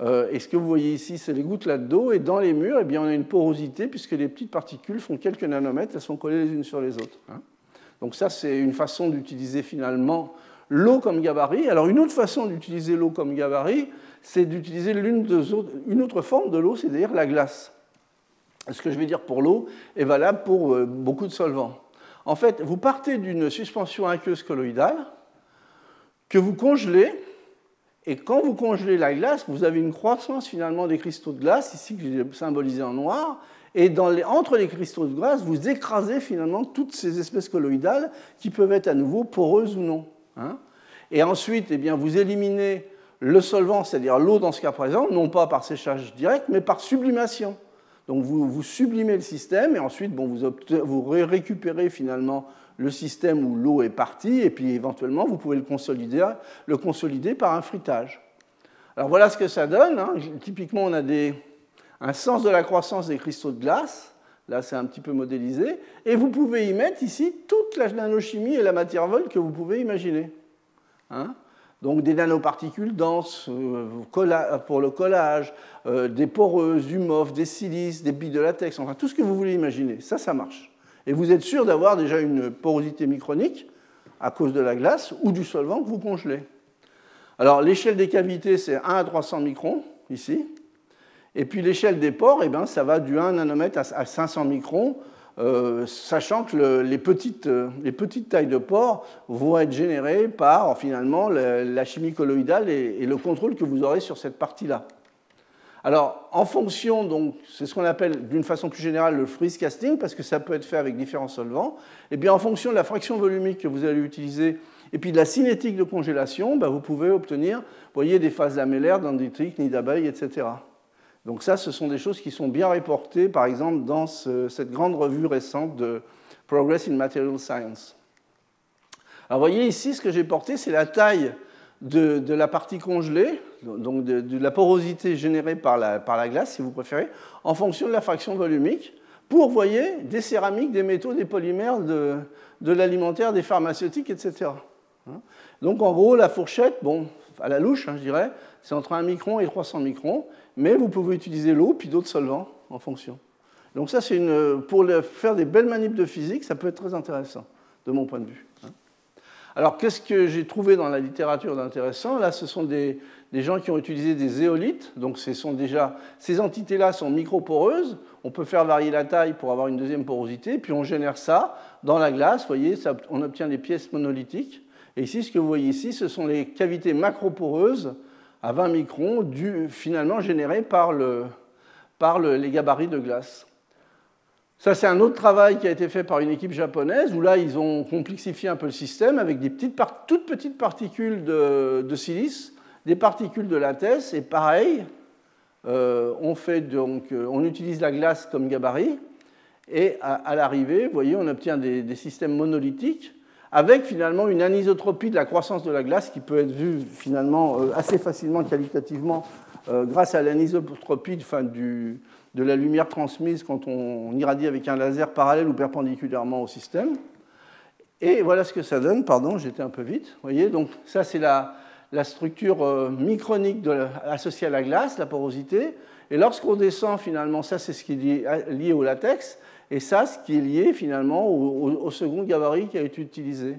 euh, et ce que vous voyez ici, c'est les gouttelettes d'eau. Et dans les murs, eh bien, on a une porosité, puisque les petites particules font quelques nanomètres, elles sont collées les unes sur les autres. Hein. Donc ça, c'est une façon d'utiliser finalement l'eau comme gabarit. Alors une autre façon d'utiliser l'eau comme gabarit, c'est d'utiliser une autre forme de l'eau, c'est-à-dire la glace. Ce que je vais dire pour l'eau est valable pour euh, beaucoup de solvants. En fait, vous partez d'une suspension aqueuse colloïdale que vous congelez et quand vous congelez la glace, vous avez une croissance finalement des cristaux de glace, ici que j'ai symbolisé en noir, et entre les cristaux de glace, vous écrasez finalement toutes ces espèces colloïdales qui peuvent être à nouveau poreuses ou non. Hein. et ensuite, eh bien, vous éliminez le solvant, c'est-à-dire l'eau dans ce cas présent, non pas par séchage direct, mais par sublimation. Donc vous, vous sublimez le système et ensuite bon, vous récupérez finalement le système où l'eau est partie, et puis éventuellement, vous pouvez le consolider, le consolider par un fruitage. Alors voilà ce que ça donne. Hein. Typiquement, on a des, un sens de la croissance des cristaux de glace. Là, c'est un petit peu modélisé. Et vous pouvez y mettre ici toute la nanochimie et la matière vol que vous pouvez imaginer. Hein. donc des nanoparticules denses euh, pour le collage, euh, des poreuses, du MOF, des silices, des billes de latex, enfin tout ce que vous voulez imaginer. Ça, ça marche. Et vous êtes sûr d'avoir déjà une porosité micronique à cause de la glace ou du solvant que vous congelez. Alors l'échelle des cavités, c'est 1 à 300 microns, ici. Et puis l'échelle des pores, eh ben, ça va du 1 nanomètre à 500 microns, euh, sachant que les, petites, euh, les, petites, tailles de pores vont être générées par finalement la, chimie colloïdale et le contrôle que vous aurez sur cette partie-là. Alors, en fonction, donc, c'est ce qu'on appelle d'une façon plus générale le freeze casting, parce que ça peut être fait avec différents solvants. Et bien, en fonction de la fraction volumique que vous allez utiliser et puis de la cinétique de congélation, ben, vous pouvez obtenir, voyez, des phases lamellaires, dendritiques, nids d'abeilles, etc. Donc ça, ce sont des choses qui sont bien reportées, par exemple, dans cette grande revue récente de Progress in Material Science. Alors, voyez ici, ce que j'ai porté, c'est la taille de, la partie congelée, donc de, la porosité générée par la, par la, glace, si vous préférez, en fonction de la fraction volumique, pour, voyez, des céramiques, des métaux, des polymères, de, l'alimentaire, des pharmaceutiques, etc. Hein. Donc en gros, la fourchette, bon, à la louche, hein, je dirais, c'est entre 1 micron et 300 microns, mais vous pouvez utiliser l'eau puis d'autres solvants en fonction. Donc ça, c'est pour faire des belles manips de physique, ça peut être très intéressant, de mon point de vue. Alors, qu'est-ce que j'ai trouvé dans la littérature d'intéressant? Là, ce sont des, gens qui ont utilisé des éolites. Donc, ce sont déjà, ces entités-là sont microporeuses. On peut faire varier la taille pour avoir une deuxième porosité. Puis, on génère ça dans la glace. Vous voyez, on obtient des pièces monolithiques. Et ici, ce que vous voyez ici, ce sont les cavités macroporeuses à 20 microns, finalement générées par, les gabarits de glace. Ça, c'est un autre travail qui a été fait par une équipe japonaise, où là, ils ont complexifié un peu le système avec des toutes petites particules de, silice, des particules de latex, et pareil, euh, on, fait donc, euh, on utilise la glace comme gabarit, et à, l'arrivée, vous voyez, on obtient des, systèmes monolithiques, avec finalement une anisotropie de la croissance de la glace qui peut être vue finalement euh, assez facilement qualitativement grâce à l'anisotropie de la lumière transmise quand on irradie avec un laser parallèle ou perpendiculairement au système. Et voilà ce que ça donne. Pardon, j'étais un peu vite. Vous voyez, donc ça c'est la, structure euh, micronique associée à la glace, la porosité. Et lorsqu'on descend, finalement, ça c'est ce qui est lié, au latex. Et ça, ce qui est lié finalement au, second gabarit qui a été utilisé.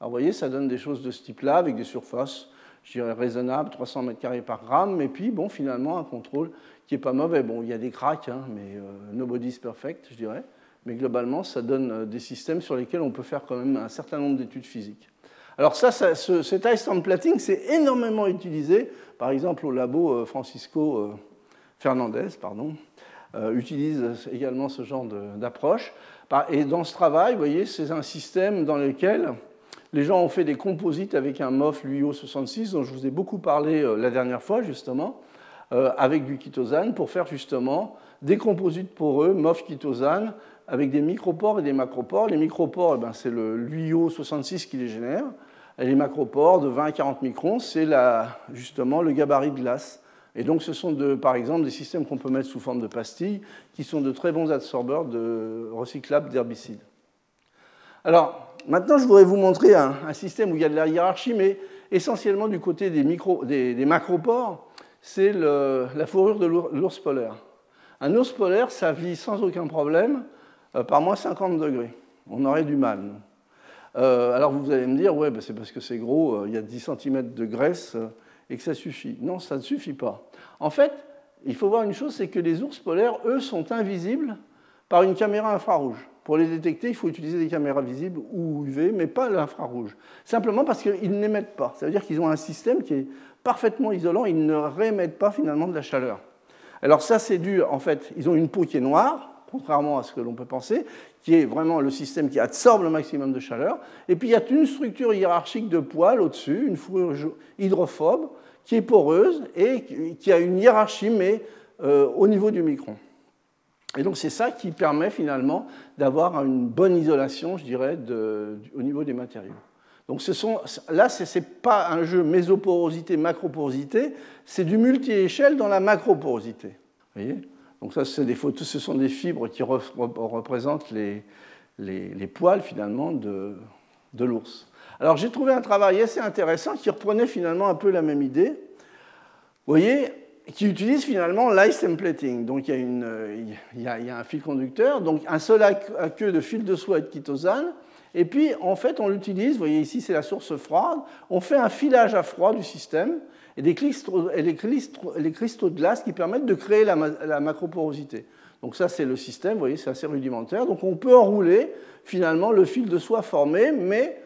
Alors vous voyez, ça donne des choses de ce type-là, avec des surfaces, je dirais, raisonnables, 300 m2 par gramme, et puis, bon, finalement, un contrôle qui n'est pas mauvais. Bon, il y a des cracks, hein, mais euh, nobody's perfect, je dirais. Mais globalement, ça donne euh, des systèmes sur lesquels on peut faire quand même un certain nombre d'études physiques. Alors ça, cet ice templating, c'est énormément utilisé, par exemple au labo euh, Francisco euh, Fernandez, pardon, euh, utilise également ce genre d'approche. Et dans ce travail, vous voyez, c'est un système dans lequel les gens ont fait des composites avec un MOF LUIO66, dont je vous ai beaucoup parlé la dernière fois, justement, avec du chitosane, pour faire justement des composites poreux, MOF chitosane, avec des micropores et des macropores. Les micropores, eh ben, c'est le LUIO 66 qui les génère. Et les macropores de 20 à 40 microns, c'est justement le gabarit de glace. Et donc ce sont par exemple des systèmes qu'on peut mettre sous forme de pastilles qui sont de très bons absorbeurs de recyclables d'herbicides. Alors maintenant je voudrais vous montrer un, système où il y a de la hiérarchie, mais essentiellement du côté des, micro, des, macropores, c'est la fourrure de l'ours polaire. Un ours polaire, ça vit sans aucun problème par moins 50 degrés. On aurait du mal. Euh, alors vous allez me dire, ouais, bah, c'est parce que c'est gros, euh, il y a 10 cm de graisse et que ça suffit. Non, ça ne suffit pas. En fait, il faut voir une chose, c'est que les ours polaires, eux, sont invisibles par une caméra infrarouge. Pour les détecter, il faut utiliser des caméras visibles ou UV, mais pas l'infrarouge. Simplement parce qu'ils n'émettent pas. Ça veut dire qu'ils ont un système qui est parfaitement isolant, ils ne réémettent pas finalement de la chaleur. Alors ça, c'est dû, en fait, ils ont une peau qui est noire, contrairement à ce que l'on peut penser, qui est vraiment le système qui absorbe le maximum de chaleur. Et puis il y a une structure hiérarchique de poils au-dessus, une fourrure hydrophobe, qui est poreuse et qui a une hiérarchie, mais euh, au niveau du micron. Et donc c'est ça qui permet finalement d'avoir une bonne isolation, je dirais, au niveau des matériaux. Donc là, ce n'est pas un jeu mésoporosité, macroporosité, c'est du multi-échelle dans la macroporosité. Vous voyez? Donc ça, des photos, ce sont des fibres qui représentent les, poils finalement de, l'ours. Alors j'ai trouvé un travail assez intéressant qui reprenait finalement un peu la même idée. Vous voyez, qui utilise finalement l'ice templating. Donc il y, a un fil conducteur, donc un seul à queue de fil de soie et de chitosane. Et puis en fait on l'utilise, vous voyez ici c'est la source froide, on fait un filage à froid du système et, des cristaux, les, cristaux, de glace qui permettent de créer la, macroporosité. Donc ça, c'est le système, vous voyez, c'est assez rudimentaire. Donc on peut enrouler finalement le fil de soie formé, mais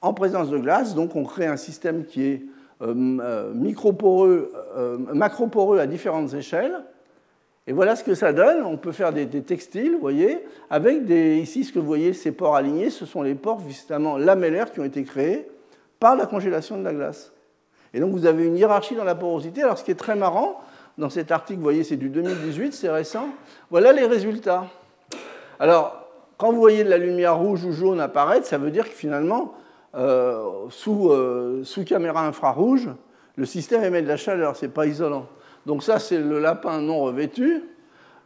en présence de glace. Donc on crée un système qui est euh, euh, microporeux, euh, macroporeux à différentes échelles. Et voilà ce que ça donne. On peut faire des, textiles, vous voyez, avec des, ici ce que vous voyez, ces pores alignés, ce sont les pores justement lamellaires qui ont été créés par la congélation de la glace. Et donc vous avez une hiérarchie dans la porosité. Alors ce qui est très marrant, dans cet article, vous voyez, c'est du 2018, c'est récent. Voilà les résultats. Alors, quand vous voyez de la lumière rouge ou jaune apparaître, ça veut dire que finalement, euh, sous, euh, sous, caméra infrarouge, le système émet de la chaleur, ce n'est pas isolant. Donc ça, c'est le lapin non revêtu.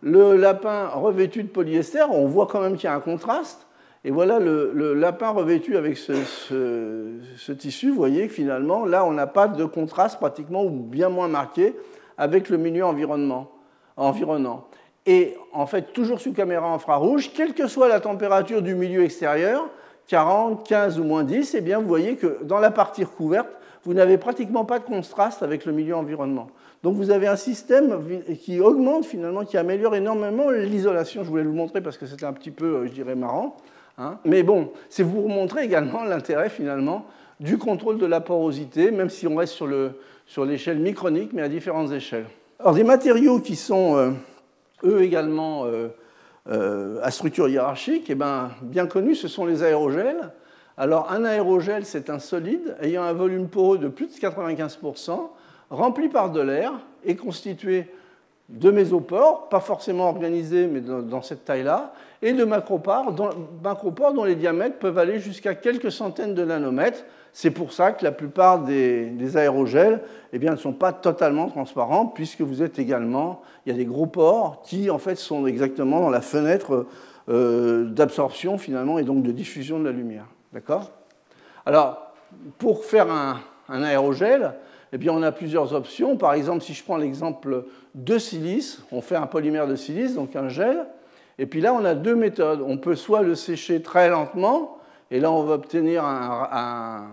Le lapin revêtu de polyester, on voit quand même qu'il y a un contraste. Et voilà le, lapin revêtu avec ce, tissu. Vous voyez que finalement, là, on n'a pas de contraste pratiquement ou bien moins marqué avec le milieu environnement, environnant. Et en fait, toujours sous caméra infrarouge, quelle que soit la température du milieu extérieur, 40, 15 ou moins 10, eh bien, vous voyez que dans la partie recouverte, vous n'avez pratiquement pas de contraste avec le milieu environnement. Donc vous avez un système qui augmente finalement, qui améliore énormément l'isolation. Je voulais vous montrer parce que c'était un petit peu, euh, je dirais, marrant. Hein. Mais bon, c'est vous montrer également (laughs) l'intérêt finalement du contrôle de la porosité, même si on reste sur l'échelle micronique, mais à différentes échelles. Alors des matériaux qui sont, euh, eux également, euh, euh, à structure hiérarchique, eh ben, bien connus, ce sont les aérogels. Alors un aérogel, c'est un solide ayant un volume poreux de plus de 95%, rempli par de l'air et constitué de mésopores, pas forcément organisés, mais dans, cette taille-là, et de macropores dont, dont, les diamètres peuvent aller jusqu'à quelques centaines de nanomètres. C'est pour ça que la plupart des, aérogels eh bien, ne sont pas totalement transparents, puisque vous êtes également, il y a des gros pores qui en fait sont exactement dans la fenêtre euh, d'absorption finalement et donc de diffusion de la lumière. D'accord? Alors, pour faire un, un aérogel, eh bien, on a plusieurs options. Par exemple, si je prends l'exemple de silice, on fait un polymère de silice, donc un gel. Et puis là, on a deux méthodes. On peut soit le sécher très lentement, et là, on va obtenir un,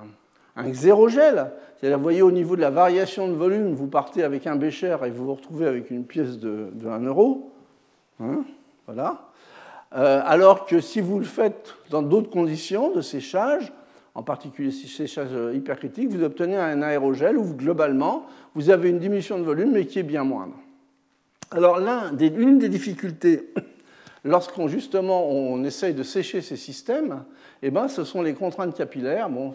un, xérogel. C'est-à-dire, vous voyez, au niveau de la variation de volume, vous partez avec un bécher et vous vous retrouvez avec une pièce de, 1 euro. Hein, voilà. Euh, alors que si vous le faites dans d'autres conditions de séchage, en particulier séchage hypercritique, vous obtenez un aérogel où globalement vous avez une diminution de volume mais qui est bien moindre. Alors l'une des difficultés (coughs) lorsqu'on justement on essaye de sécher ces systèmes, eh ben, ce sont les contraintes capillaires, bon,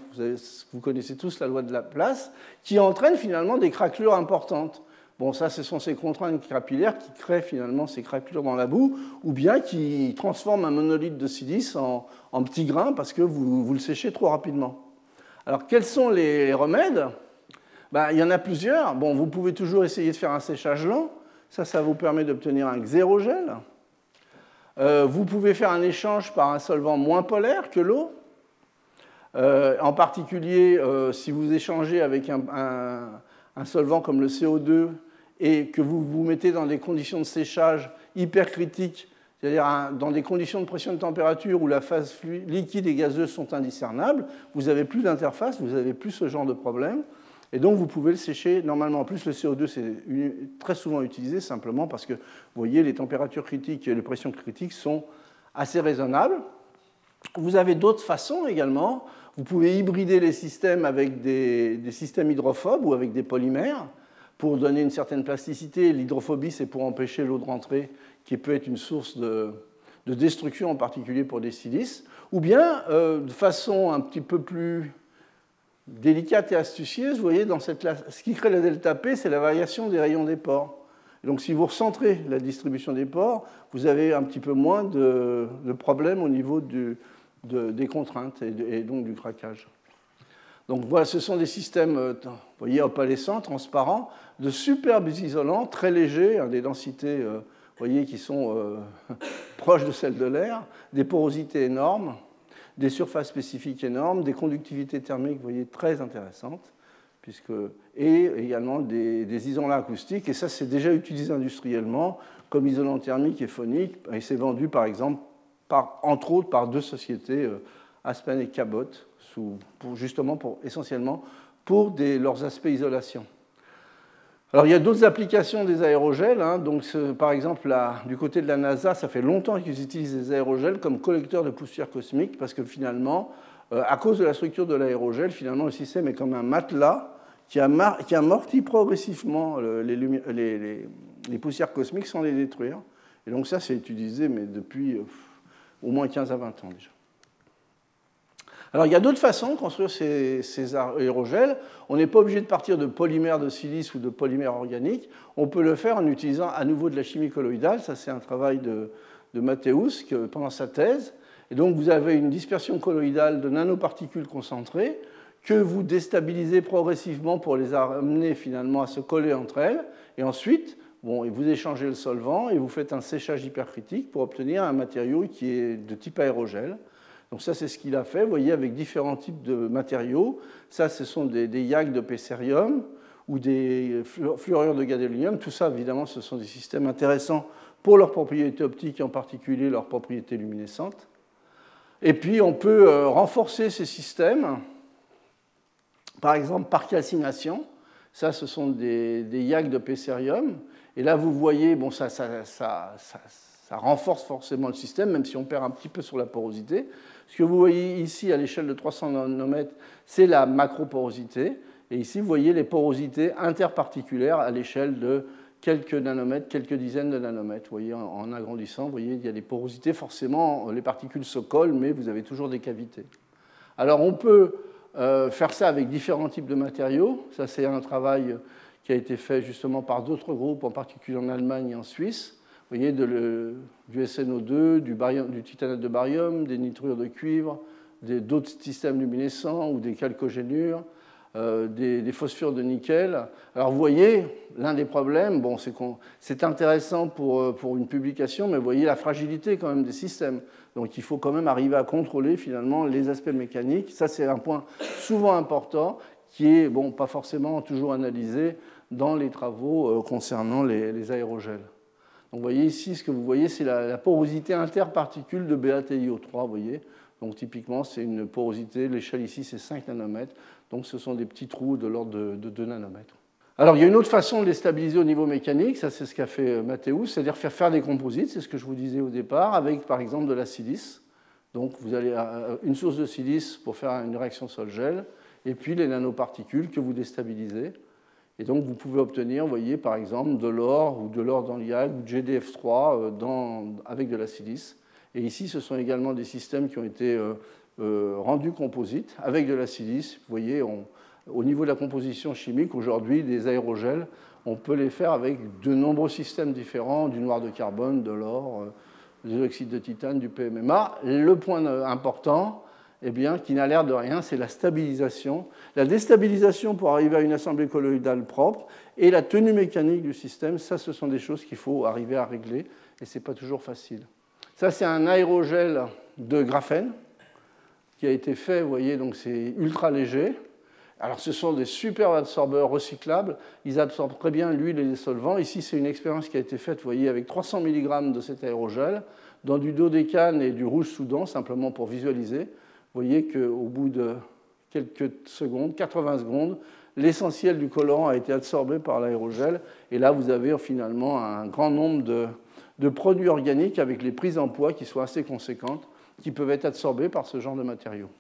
vous, connaissez tous la loi de la place, qui entraînent finalement des craquelures importantes. Bon, ça, ce sont ces contraintes capillaires qui créent finalement ces craquelures dans la boue, ou bien qui transforment un monolithe de silice en, petits grains parce que vous, le séchez trop rapidement. Alors, quels sont les remèdes? Ben, Il y en a plusieurs. Bon, vous pouvez toujours essayer de faire un séchage lent. Ça, ça vous permet d'obtenir un xérogel. Euh, vous pouvez faire un échange par un solvant moins polaire que l'eau. Euh, en particulier, euh, si vous échangez avec un, solvant comme le CO2 et que vous vous mettez dans des conditions de séchage hypercritiques, c'est-à-dire dans des conditions de pression de température où la phase liquide et gazeuse sont indiscernables, vous n'avez plus d'interface, vous n'avez plus ce genre de problème. Et donc, vous pouvez le sécher normalement. En plus, le CO2, c'est très souvent utilisé simplement parce que, vous voyez, les températures critiques et les pressions critiques sont assez raisonnables. Vous avez d'autres façons également. Vous pouvez hybrider les systèmes avec des, systèmes hydrophobes ou avec des polymères pour donner une certaine plasticité. L'hydrophobie, c'est pour empêcher l'eau de rentrer, qui peut être une source de, destruction, en particulier pour des silices. Ou bien, euh, de façon un petit peu plus délicate et astucieuse, vous voyez, dans cette, ce qui crée le delta P, c'est la variation des rayons des pores. Donc si vous recentrez la distribution des pores, vous avez un petit peu moins de, problèmes au niveau des contraintes et, donc du craquage. Donc voilà, ce sont des systèmes, euh, vous voyez, opalescents, transparents, de superbes isolants, très légers, hein, des densités, euh, vous voyez, qui sont euh, (laughs) proches de celles de l'air, des porosités énormes des surfaces spécifiques énormes, des conductivités thermiques, vous voyez, très intéressantes, et également des, isolants acoustiques, et ça c'est déjà utilisé industriellement comme isolant thermique et phonique, et c'est vendu par exemple, entre autres par deux sociétés, euh, Aspen et Cabot, justement essentiellement pour leurs aspects isolation. Alors il y a d'autres applications des aérogels. Hein. par exemple, du côté de la NASA, ça fait longtemps qu'ils utilisent des aérogels comme collecteurs de poussière cosmique parce que finalement, euh, à cause de la structure de l'aérogel, finalement le système est comme un matelas qui, amortit progressivement les, poussières cosmiques sans les détruire. Et donc ça, c'est utilisé mais depuis euh, au moins 15 à 20 ans déjà. Alors il y a d'autres façons de construire ces, aérogels. On n'est pas obligé de partir de polymères de silice ou de polymères organiques. On peut le faire en utilisant à nouveau de la chimie colloïdale. Ça, c'est un travail de, de Mathéus pendant sa thèse. Et donc vous avez une dispersion colloïdale de nanoparticules concentrées que vous déstabilisez progressivement pour les amener finalement à se coller entre elles. Et ensuite, bon, vous échangez le solvant et vous faites un séchage hypercritique pour obtenir un matériau qui est de type aérogel. Donc ça, c'est ce qu'il a fait, vous voyez, avec différents types de matériaux. Ça, ce sont des, des de pessérium ou des fluorures de gadolinium. Tout ça, évidemment, ce sont des systèmes intéressants pour leurs propriétés optiques et en particulier leurs propriétés luminescentes. Et puis, on peut euh, renforcer ces systèmes, par exemple par calcination. Ça, ce sont des, des de pessérium. Et là, vous voyez, bon, ça, ça, ça, ça renforce forcément le système, même si on perd un petit peu sur la porosité. Ce que vous voyez ici à l'échelle de 300 nanomètres, c'est la macroporosité. Et ici, vous voyez les porosités interparticulaires à l'échelle de quelques nanomètres, quelques dizaines de nanomètres. Vous voyez, en agrandissant, vous voyez, il y a des porosités. Forcément, les particules se collent, mais vous avez toujours des cavités. Alors, on peut euh, faire ça avec différents types de matériaux. Ça, c'est un travail qui a été fait justement par d'autres groupes, en particulier en Allemagne et en Suisse. Vous voyez, du SNO2, du, du, titanate de barium, des nitrures de cuivre, d'autres systèmes luminescents ou des chalcogénures, euh, des, phosphures de nickel. Alors vous voyez, l'un des problèmes, bon, c'est intéressant pour, euh, pour une publication, mais vous voyez la fragilité quand même des systèmes. Donc il faut quand même arriver à contrôler finalement les aspects mécaniques. Ça, c'est un point souvent important qui est bon, pas forcément toujours analysé dans les travaux euh, concernant les, les aérogels. Donc, vous voyez ici, ce que vous voyez, c'est la, porosité interparticule de BaTiO3. Vous voyez donc, typiquement, c'est une porosité, l'échelle ici, c'est 5 nanomètres. Donc, ce sont des petits trous de l'ordre de, 2 nanomètres. Alors, il y a une autre façon de les stabiliser au niveau mécanique, ça c'est ce qu'a fait euh, Mathéus, c'est-à-dire faire faire des composites, c'est ce que je vous disais au départ, avec par exemple de la silice. Donc vous avez une source de silice pour faire une réaction sol-gel, et puis les nanoparticules que vous déstabilisez. Et donc vous pouvez obtenir, vous voyez, par exemple, de l'or ou de l'or dans l'IAG ou GDF3 dans, avec de la silice. Et ici, ce sont également des systèmes qui ont été rendus composites avec de la silice. Vous voyez, au niveau de la composition chimique, aujourd'hui, des aérogels on peut les faire avec de nombreux systèmes différents, du noir de carbone, de l'or, euh, de l'oxyde de titane, du PMMA. Le point important, eh bien, qui n'a l'air de rien, c'est la stabilisation. La déstabilisation pour arriver à une assemblée colloïdale propre et la tenue mécanique du système, ça, ce sont des choses qu'il faut arriver à régler et ce n'est pas toujours facile. Ça, c'est un aérogel de graphène qui a été fait, vous voyez, donc c'est ultra léger. Alors ce sont des super absorbeurs recyclables, ils absorbent très bien l'huile et les solvants. Ici c'est une expérience qui a été faite, vous voyez, avec 300 mg de cet aérogel dans du dodécane et du rouge soudan, simplement pour visualiser. Vous voyez qu'au bout de quelques secondes, 80 secondes, l'essentiel du colorant a été absorbé par l'aérogel. Et là, vous avez finalement un grand nombre de, produits organiques avec les prises en poids qui sont assez conséquentes, qui peuvent être absorbés par ce genre de matériaux.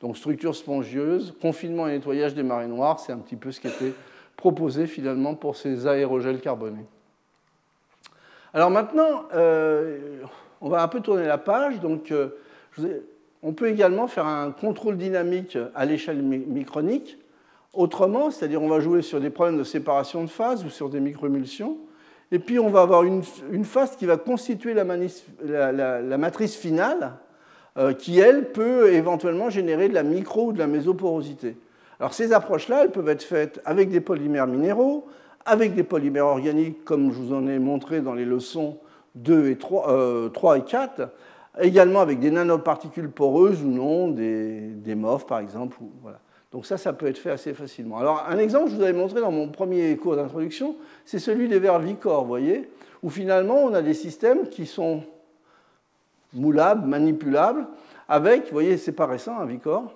Donc structure spongieuse, confinement et nettoyage des marées noires, c'est un petit peu ce qui était proposé finalement pour ces aérogels carbonés. Alors maintenant, euh, on va un peu tourner la page. Donc, euh, on peut également faire un contrôle dynamique à l'échelle micronique. Autrement, c'est-à-dire on va jouer sur des problèmes de séparation de phase ou sur des microémulsions. Et puis on va avoir une, phase qui va constituer la matrice finale euh, qui, elle, peut éventuellement générer de la micro ou de la mésoporosité. Alors ces approches-là, elles peuvent être faites avec des polymères minéraux, avec des polymères organiques, comme je vous en ai montré dans les leçons 2 et 3, 3 euh, et 4, également avec des nanoparticules poreuses ou non, des, des MOF par exemple. Donc ça, ça peut être fait assez facilement. Alors un exemple que je vous avais montré dans mon premier cours d'introduction, c'est celui des verres Vicor, vous voyez, où finalement on a des systèmes qui sont moulable, manipulable, avec, vous voyez, c'est pas récent, un Vicor,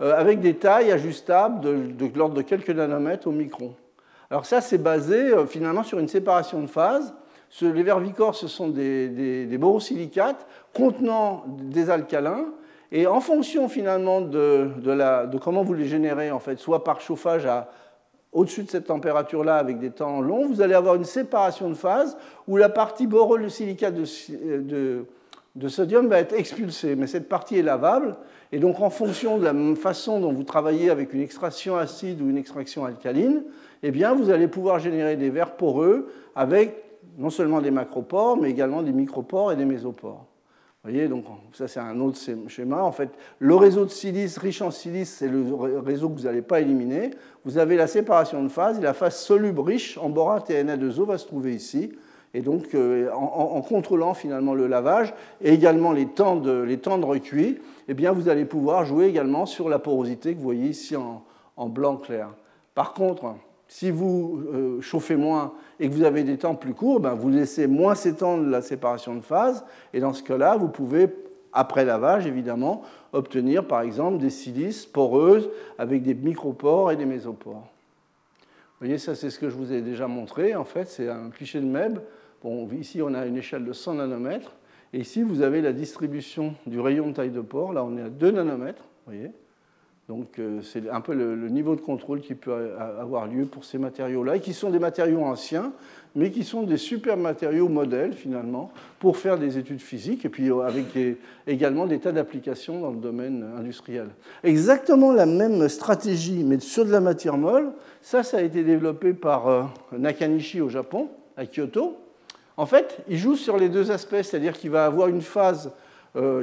euh, avec des tailles ajustables de, l'ordre de quelques nanomètres au micron. Alors ça, c'est basé euh, finalement sur une séparation de phase. Les verres Vicor, ce sont des, borosilicates contenant des alcalins, et en fonction finalement de, comment vous les générez, en fait, soit par chauffage au-dessus de cette température-là avec des temps longs, vous allez avoir une séparation de phase où la partie borosilicate de, de, sodium va être expulsé, mais cette partie est lavable, et donc en fonction de la façon dont vous travaillez avec une extraction acide ou une extraction alcaline, eh bien vous allez pouvoir générer des verres poreux avec non seulement des macropores, mais également des micropores et des mésopores. Vous voyez, donc ça c'est un autre schéma. En fait, le réseau de silice riche en silice, c'est le réseau que vous n'allez pas éliminer. Vous avez la séparation de phase, et la phase soluble riche en borate et Na2O va se trouver ici. Et donc, euh, en, contrôlant finalement le lavage et également les temps de, les temps de recuit, eh bien, vous allez pouvoir jouer également sur la porosité que vous voyez ici en, blanc clair. Par contre, si vous euh, chauffez moins et que vous avez des temps plus courts, ben, vous laissez moins s'étendre la séparation de phase. Et dans ce cas-là, vous pouvez, après lavage évidemment, obtenir par exemple des silices poreuses avec des micropores et des mésopores. Vous voyez, ça c'est ce que je vous ai déjà montré. En fait, c'est un cliché de MEB ici, on a une échelle de 100 nanomètres. Et ici, vous avez la distribution du rayon de taille de port. Là, on est à 2 nanomètres. Voyez Donc, euh, c'est un peu le, niveau de contrôle qui peut avoir lieu pour ces matériaux-là, qui sont des matériaux anciens, mais qui sont des super matériaux modèles, finalement, pour faire des études physiques, et puis euh, avec également des tas d'applications dans le domaine industriel. Exactement la même stratégie, mais sur de la matière molle. Ça, ça a été développé par euh, Nakanishi au Japon, à Kyoto. En fait, il joue sur les deux aspects, c'est-à-dire qu'il va avoir une phase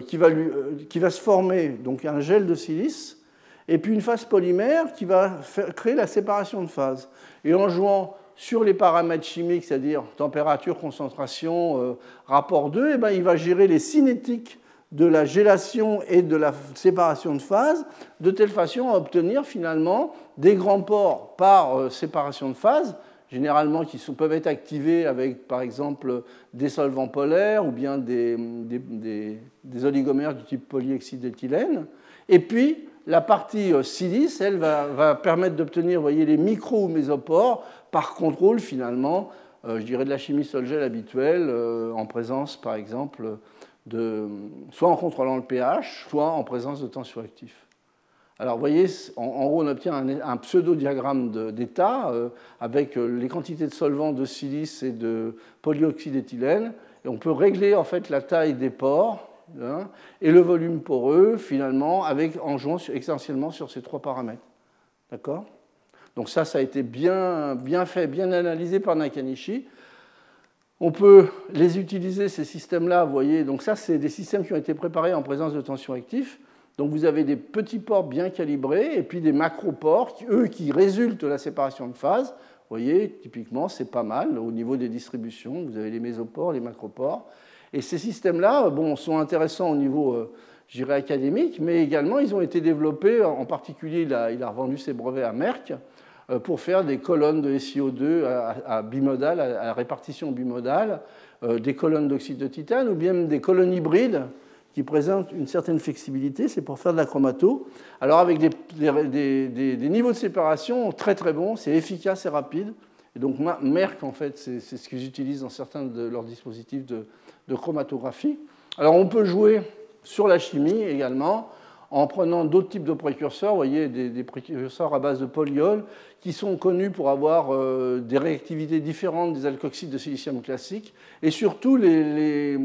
qui, va se former, donc un gel de silice, et puis une phase polymère qui va créer la séparation de phase. Et en jouant sur les paramètres chimiques, c'est-à-dire température, concentration, euh, rapport 2, eh ben, il va gérer les cinétiques de la gélation et de la séparation de phase, de telle façon à obtenir finalement des grands pores par séparation de phase, généralement qui peuvent être activés avec, par exemple, des solvants polaires ou bien des, oligomères du type polyhexydéthylène. Et puis, la partie euh, silice, elle, va, permettre d'obtenir voyez, les micro ou mésopores par contrôle, finalement, euh, je dirais, de la chimie sol-gel habituelle, euh, en présence, par exemple, de, soit en contrôlant le pH, soit en présence de tensioactifs. Alors vous voyez, en, gros, on obtient un, pseudo-diagramme d'état avec les quantités de solvants de silice et de polyoxyde d'éthylène. Et on peut régler en fait la taille des pores hein, et le volume poreux finalement avec, en jouant essentiellement sur ces trois paramètres. D'accord? Donc ça, ça a été bien, bien fait, bien analysé par Nakanishi. On peut les utiliser, ces systèmes-là, vous voyez. Donc ça, c'est des systèmes qui ont été préparés en présence de tension actifs. Donc vous avez des petits ports bien calibrés et puis des macro-ports, eux, qui résultent de la séparation de phase. Vous voyez, typiquement, c'est pas mal au niveau des distributions. Vous avez les mésopores, les macropores. Et ces systèmes-là bon, sont intéressants au niveau, euh, je dirais, académique, mais également, ils ont été développés, en particulier, il a, il revendu ses brevets à Merck, euh, pour faire des colonnes de SiO2 à, à, répartition bimodale, euh, des colonnes d'oxyde de titane ou bien des colonnes hybrides qui présentent une certaine flexibilité, c'est pour faire de la chromato. Alors avec des, niveaux de séparation très très bons, c'est efficace et rapide. Et donc Merck, en fait, c'est ce qu'ils utilisent dans certains de leurs dispositifs de, chromatographie. Alors on peut jouer sur la chimie également en prenant d'autres types de précurseurs, vous voyez, des, précurseurs à base de polyol, qui sont connus pour avoir euh, des réactivités différentes des alkoxydes de silicium classiques, et surtout les,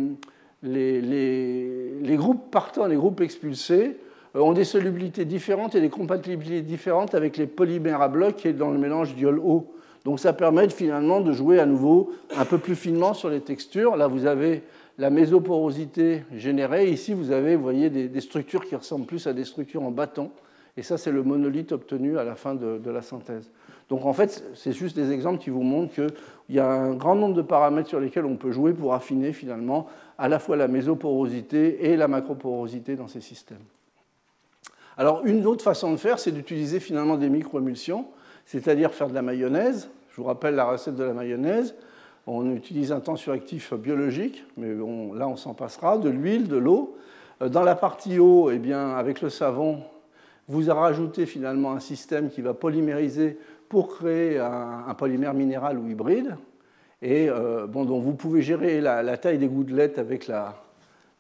les, groupes partants, les groupes expulsés, euh, ont des solubilités différentes et des compatibilités différentes avec les polymères à bloc qui est dans le mélange diol-eau. Donc ça permet finalement de jouer à nouveau un peu plus finement sur les textures. Là, vous avez la mésoporosité générée. Ici, vous avez, voyez, des, structures qui ressemblent plus à des structures en bâton. Et ça, c'est le monolithe obtenu à la fin de, la synthèse. Donc en fait, c'est juste des exemples qui vous montrent qu'il y a un grand nombre de paramètres sur lesquels on peut jouer pour affiner finalement à la fois la mésoporosité et la macroporosité dans ces systèmes. Alors une autre façon de faire, c'est d'utiliser finalement des microémulsions, c'est-à-dire faire de la mayonnaise. Je vous rappelle la recette de la mayonnaise. On utilise un tensioactif biologique, mais là on s'en passera, de l'huile, de l'eau. Euh, dans la partie eau, eh bien, avec le savon, vous rajoutez finalement un système qui va polymériser pour créer un, polymère minéral ou hybride. Et euh, bon, donc vous pouvez gérer la, taille des gouttelettes avec la,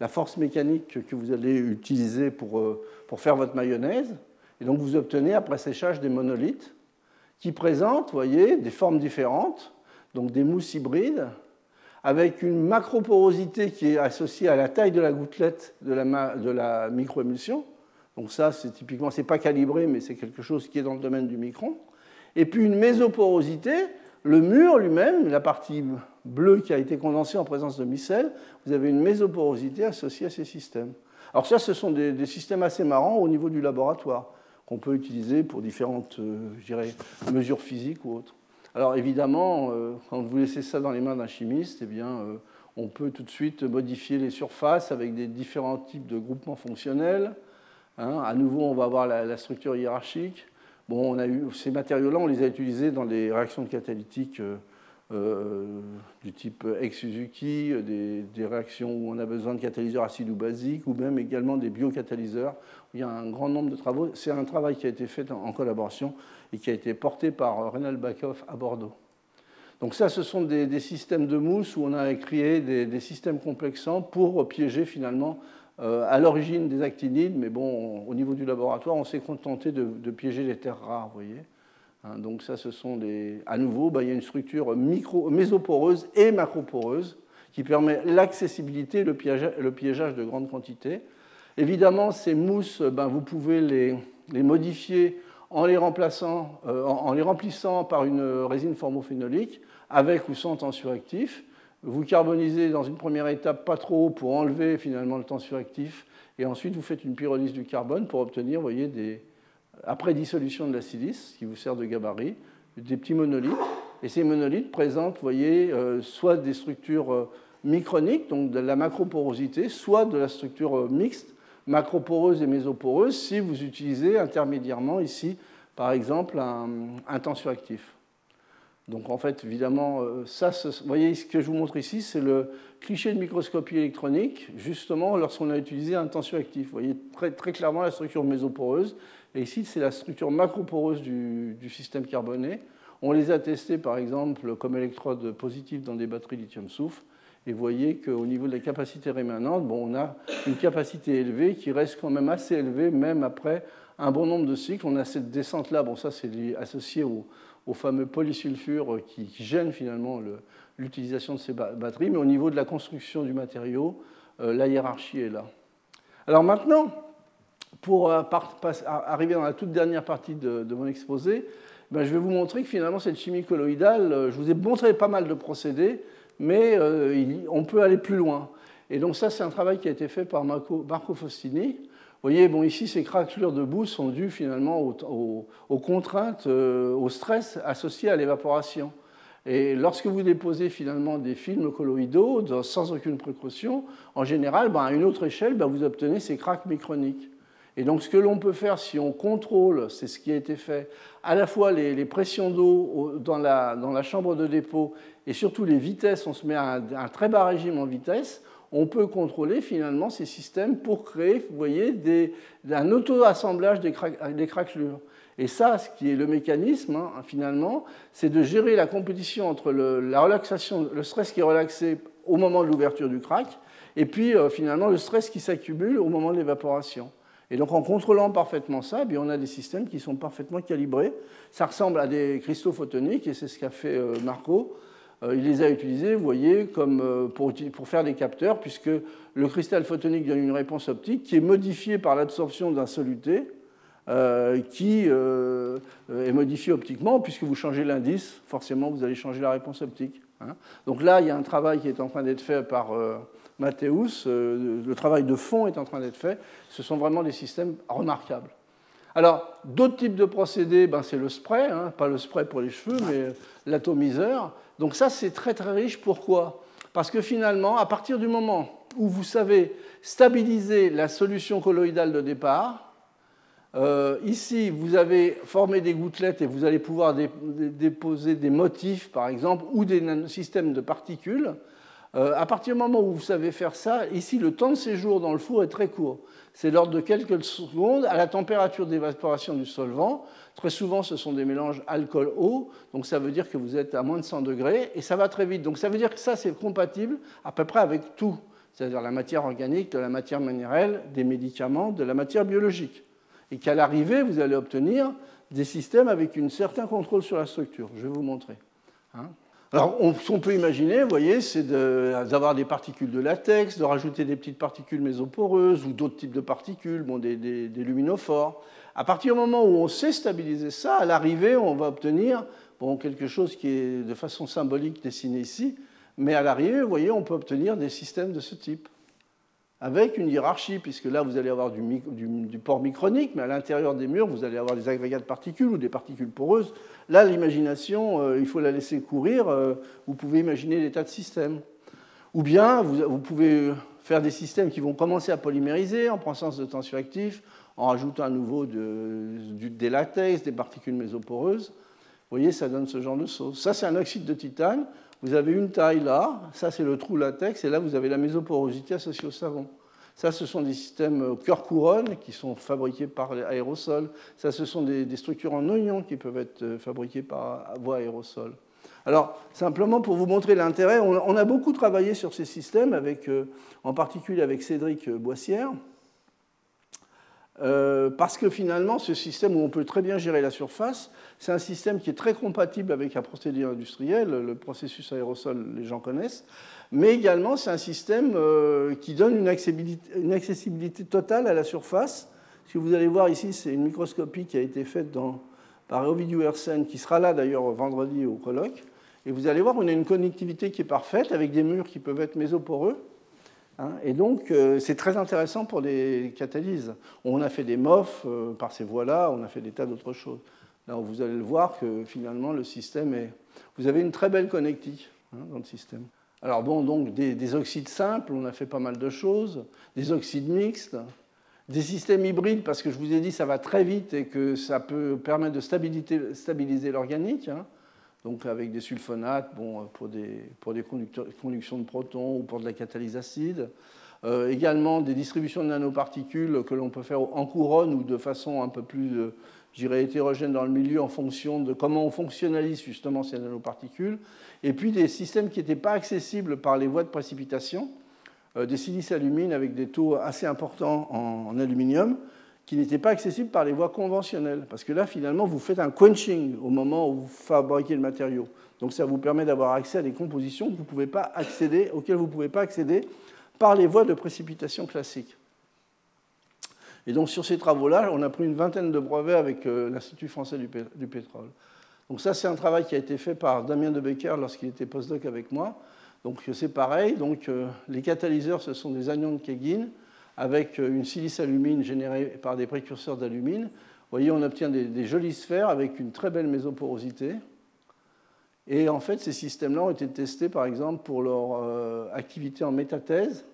force mécanique que vous allez utiliser pour, euh, pour faire votre mayonnaise. Et donc vous obtenez après séchage des monolithes qui présentent, voyez, des formes différentes donc des mousses hybrides, avec une macroporosité qui est associée à la taille de la gouttelette de la, microémulsion. Donc ça, c'est typiquement, c'est pas calibré, mais c'est quelque chose qui est dans le domaine du micron. Et puis une mésoporosité, le mur lui-même, la partie bleue qui a été condensée en présence de micelles, vous avez une mésoporosité associée à ces systèmes. Alors ça, ce sont des, systèmes assez marrants au niveau du laboratoire, qu'on peut utiliser pour différentes euh, mesures physiques ou autres. Alors évidemment, euh, quand vous laissez ça dans les mains d'un chimiste, eh bien, euh, on peut tout de suite modifier les surfaces avec des différents types de groupements fonctionnels. Hein. À nouveau, on va avoir la, structure hiérarchique. Bon, on a eu, ces matériaux-là, on les a utilisés dans des réactions catalytiques du type ex-Suzuki, des, réactions où on a besoin de catalyseurs acides ou basiques, ou même également des biocatalyseurs. Il y a un grand nombre de travaux. C'est un travail qui a été fait en, collaboration et qui a été porté par Renal Backhoff à Bordeaux. Donc ça, ce sont des, systèmes de mousse où on a créé des, systèmes complexants pour piéger finalement euh, à l'origine des actinides, mais bon, au niveau du laboratoire, on s'est contenté de, piéger les terres rares, vous voyez. Hein, donc ça, ce sont des... À nouveau, bah, il y a une structure micro, mésoporeuse et macroporeuse qui permet l'accessibilité et le piégeage, de grandes quantités. Évidemment, ces mousses, bah, vous pouvez les, modifier en les, remplaçant, euh, en, les remplissant par une résine formophénolique, avec ou sans tensioactif. Vous carbonisez dans une première étape pas trop pour enlever finalement le tensioactif, et ensuite vous faites une pyrolyse du carbone pour obtenir après dissolution de la silice, qui vous sert de gabarit, des petits monolithes. Et ces monolithes présentent, voyez, euh, soit des structures euh, microniques, donc de la macroporosité, soit de la structure mixte, macroporeuse et mésoporeuse, si vous utilisez intermédiairement ici, par exemple, un, un tensioactif. Donc en fait, évidemment, ça, vous voyez ce que je vous montre ici, c'est le cliché de microscopie électronique, justement lorsqu'on a utilisé un tensioactif. Vous voyez très, très clairement la structure mésoporeuse et ici, c'est la structure macroporeuse du, du, système carboné. On les a testés, par exemple, comme électrodes positives dans des batteries lithium-soufre. Et vous voyez qu'au niveau de la capacité rémanente, bon, on a une capacité élevée qui reste quand même assez élevée, même après un bon nombre de cycles. On a cette descente-là, bon, ça c'est associé au, fameux polysulfure qui, gêne finalement l'utilisation de ces batteries, mais au niveau de la construction du matériau, euh, la hiérarchie est là. Alors maintenant, pour euh, arriver dans la toute dernière partie de, mon exposé, ben, je vais vous montrer que finalement cette chimie colloïdale, euh, je vous ai montré pas mal de procédés, mais on peut aller plus loin. Et donc ça, c'est un travail qui a été fait par Marco, Marco Faustini. Vous voyez, bon, ici, ces craquelures de boue sont dues finalement aux, contraintes, au stress associé à l'évaporation. Et lorsque vous déposez finalement des films colloïdaux sans aucune précaution, en général, ben, à une autre échelle, ben, vous obtenez ces craques microniques. Et donc ce que l'on peut faire si on contrôle, c'est ce qui a été fait, à la fois les, pressions d'eau dans la, chambre de dépôt et surtout les vitesses, on se met à un, très bas régime en vitesse, on peut contrôler finalement ces systèmes pour créer, vous voyez, un auto-assemblage des, des craquelures. Et ça, ce qui est le mécanisme, hein, finalement, c'est de gérer la compétition entre le, la relaxation, le stress qui est relaxé au moment de l'ouverture du crack, et puis euh, finalement le stress qui s'accumule au moment de l'évaporation. Et donc en contrôlant parfaitement ça, eh bien, on a des systèmes qui sont parfaitement calibrés. Ça ressemble à des cristaux photoniques, et c'est ce qu'a fait euh, Marco. Euh, il les a utilisés, vous voyez, comme pour, pour, faire des capteurs, puisque le cristal photonique donne une réponse optique qui est modifiée par l'absorption d'un soluté, euh, qui euh, est modifié optiquement, puisque vous changez l'indice, forcément vous allez changer la réponse optique. Hein. Donc là, il y a un travail qui est en train d'être fait par euh, Mathéus, le travail de fond est en train d'être fait, ce sont vraiment des systèmes remarquables. Alors, d'autres types de procédés, ben, c'est le spray, hein, pas le spray pour les cheveux, mais l'atomiseur. Donc ça, c'est très très riche. Pourquoi? Parce que finalement, à partir du moment où vous savez stabiliser la solution colloïdale de départ, euh, ici, vous avez formé des gouttelettes et vous allez pouvoir déposer des motifs, par exemple, ou des systèmes de particules. Euh, à partir du moment où vous savez faire ça, ici, le temps de séjour dans le four est très court. C'est l'ordre de quelques secondes à la température d'évaporation du solvant. Très souvent, ce sont des mélanges alcool-eau, donc ça veut dire que vous êtes à moins de 100 degrés, et ça va très vite. Donc ça veut dire que ça, c'est compatible à peu près avec tout, c'est-à-dire la matière organique, de la matière minérale, des médicaments, de la matière biologique et qu'à l'arrivée, vous allez obtenir des systèmes avec un certain contrôle sur la structure. Je vais vous montrer. Hein. Alors, on, ce qu'on peut imaginer, vous voyez, c'est d'avoir des particules de latex, de rajouter des petites particules mésoporeuses ou d'autres types de particules, bon, des, luminophores. À partir du moment où on sait stabiliser ça, à l'arrivée, on va obtenir bon, quelque chose qui est de façon symbolique dessiné ici, mais à l'arrivée, vous voyez, on peut obtenir des systèmes de ce type avec une hiérarchie, puisque là, vous allez avoir du, port micronique, mais à l'intérieur des murs, vous allez avoir des agrégats de particules ou des particules poreuses. Là, l'imagination, euh, il faut la laisser courir. Euh, vous pouvez imaginer des tas de systèmes. Ou bien, vous, pouvez faire des systèmes qui vont commencer à polymériser en présence de tension actif, en rajoutant à nouveau des latex, des particules mésoporeuses. Vous voyez, ça donne ce genre de choses. Ça, c'est un oxyde de titane. Vous avez une taille là, ça c'est le trou latex, et là vous avez la mésoporosité associée au savon. Ça, ce sont des systèmes cœur-couronne qui sont fabriqués par aérosol. Ça, ce sont des, structures en oignon qui peuvent être euh, fabriquées par voie aérosol. Alors, simplement pour vous montrer l'intérêt, on a beaucoup travaillé sur ces systèmes, avec, euh, en particulier avec Cédric Boissière. Euh, parce que finalement, ce système où on peut très bien gérer la surface, c'est un système qui est très compatible avec un procédé industriel, le processus aérosol, les gens connaissent, mais également c'est un système euh, qui donne une accessibilité, totale à la surface. Si vous allez voir ici, c'est une microscopie qui a été faite par Ovidiu Hersen, qui sera là d'ailleurs vendredi au colloque, et vous allez voir, on a une connectivité qui est parfaite avec des murs qui peuvent être mésoporeux. Hein, et donc, euh, c'est très intéressant pour les catalyses. On a fait des MOF euh, par ces voies-là, on a fait des tas d'autres choses. Là, vous allez le voir que finalement, le système est. Vous avez une très belle connectique hein, dans le système. Alors, bon, donc, des, oxydes simples, on a fait pas mal de choses, des oxydes mixtes, des systèmes hybrides, parce que je vous ai dit, ça va très vite et que ça peut permettre de stabiliser l'organique. Hein donc avec des sulfonates bon, pour des, pour des conductions de protons ou pour de la catalyse acide. Euh, également des distributions de nanoparticules que l'on peut faire en couronne ou de façon un peu plus euh, hétérogènes dans le milieu en fonction de comment on fonctionnalise justement ces nanoparticules, et puis des systèmes qui n'étaient pas accessibles par les voies de précipitation, euh, des silices alumines avec des taux assez importants en, aluminium, qui n'étaient pas accessibles par les voies conventionnelles. Parce que là, finalement, vous faites un quenching au moment où vous fabriquez le matériau. Donc ça vous permet d'avoir accès à des compositions auxquelles vous ne pouvez pas accéder par les voies de précipitation classiques. Et donc sur ces travaux-là, on a pris une vingtaine de brevets avec euh, l'Institut français du, pétrole. Donc ça, c'est un travail qui a été fait par Damien de Becker lorsqu'il était postdoc avec moi. Donc c'est pareil. Donc euh, les catalyseurs, ce sont des anions de Keggin avec une silice alumine générée par des précurseurs d'alumine. Vous voyez, on obtient des, des, jolies sphères avec une très belle mésoporosité. Et en fait, ces systèmes-là ont été testés, par exemple, pour leur euh, activité en métathèse,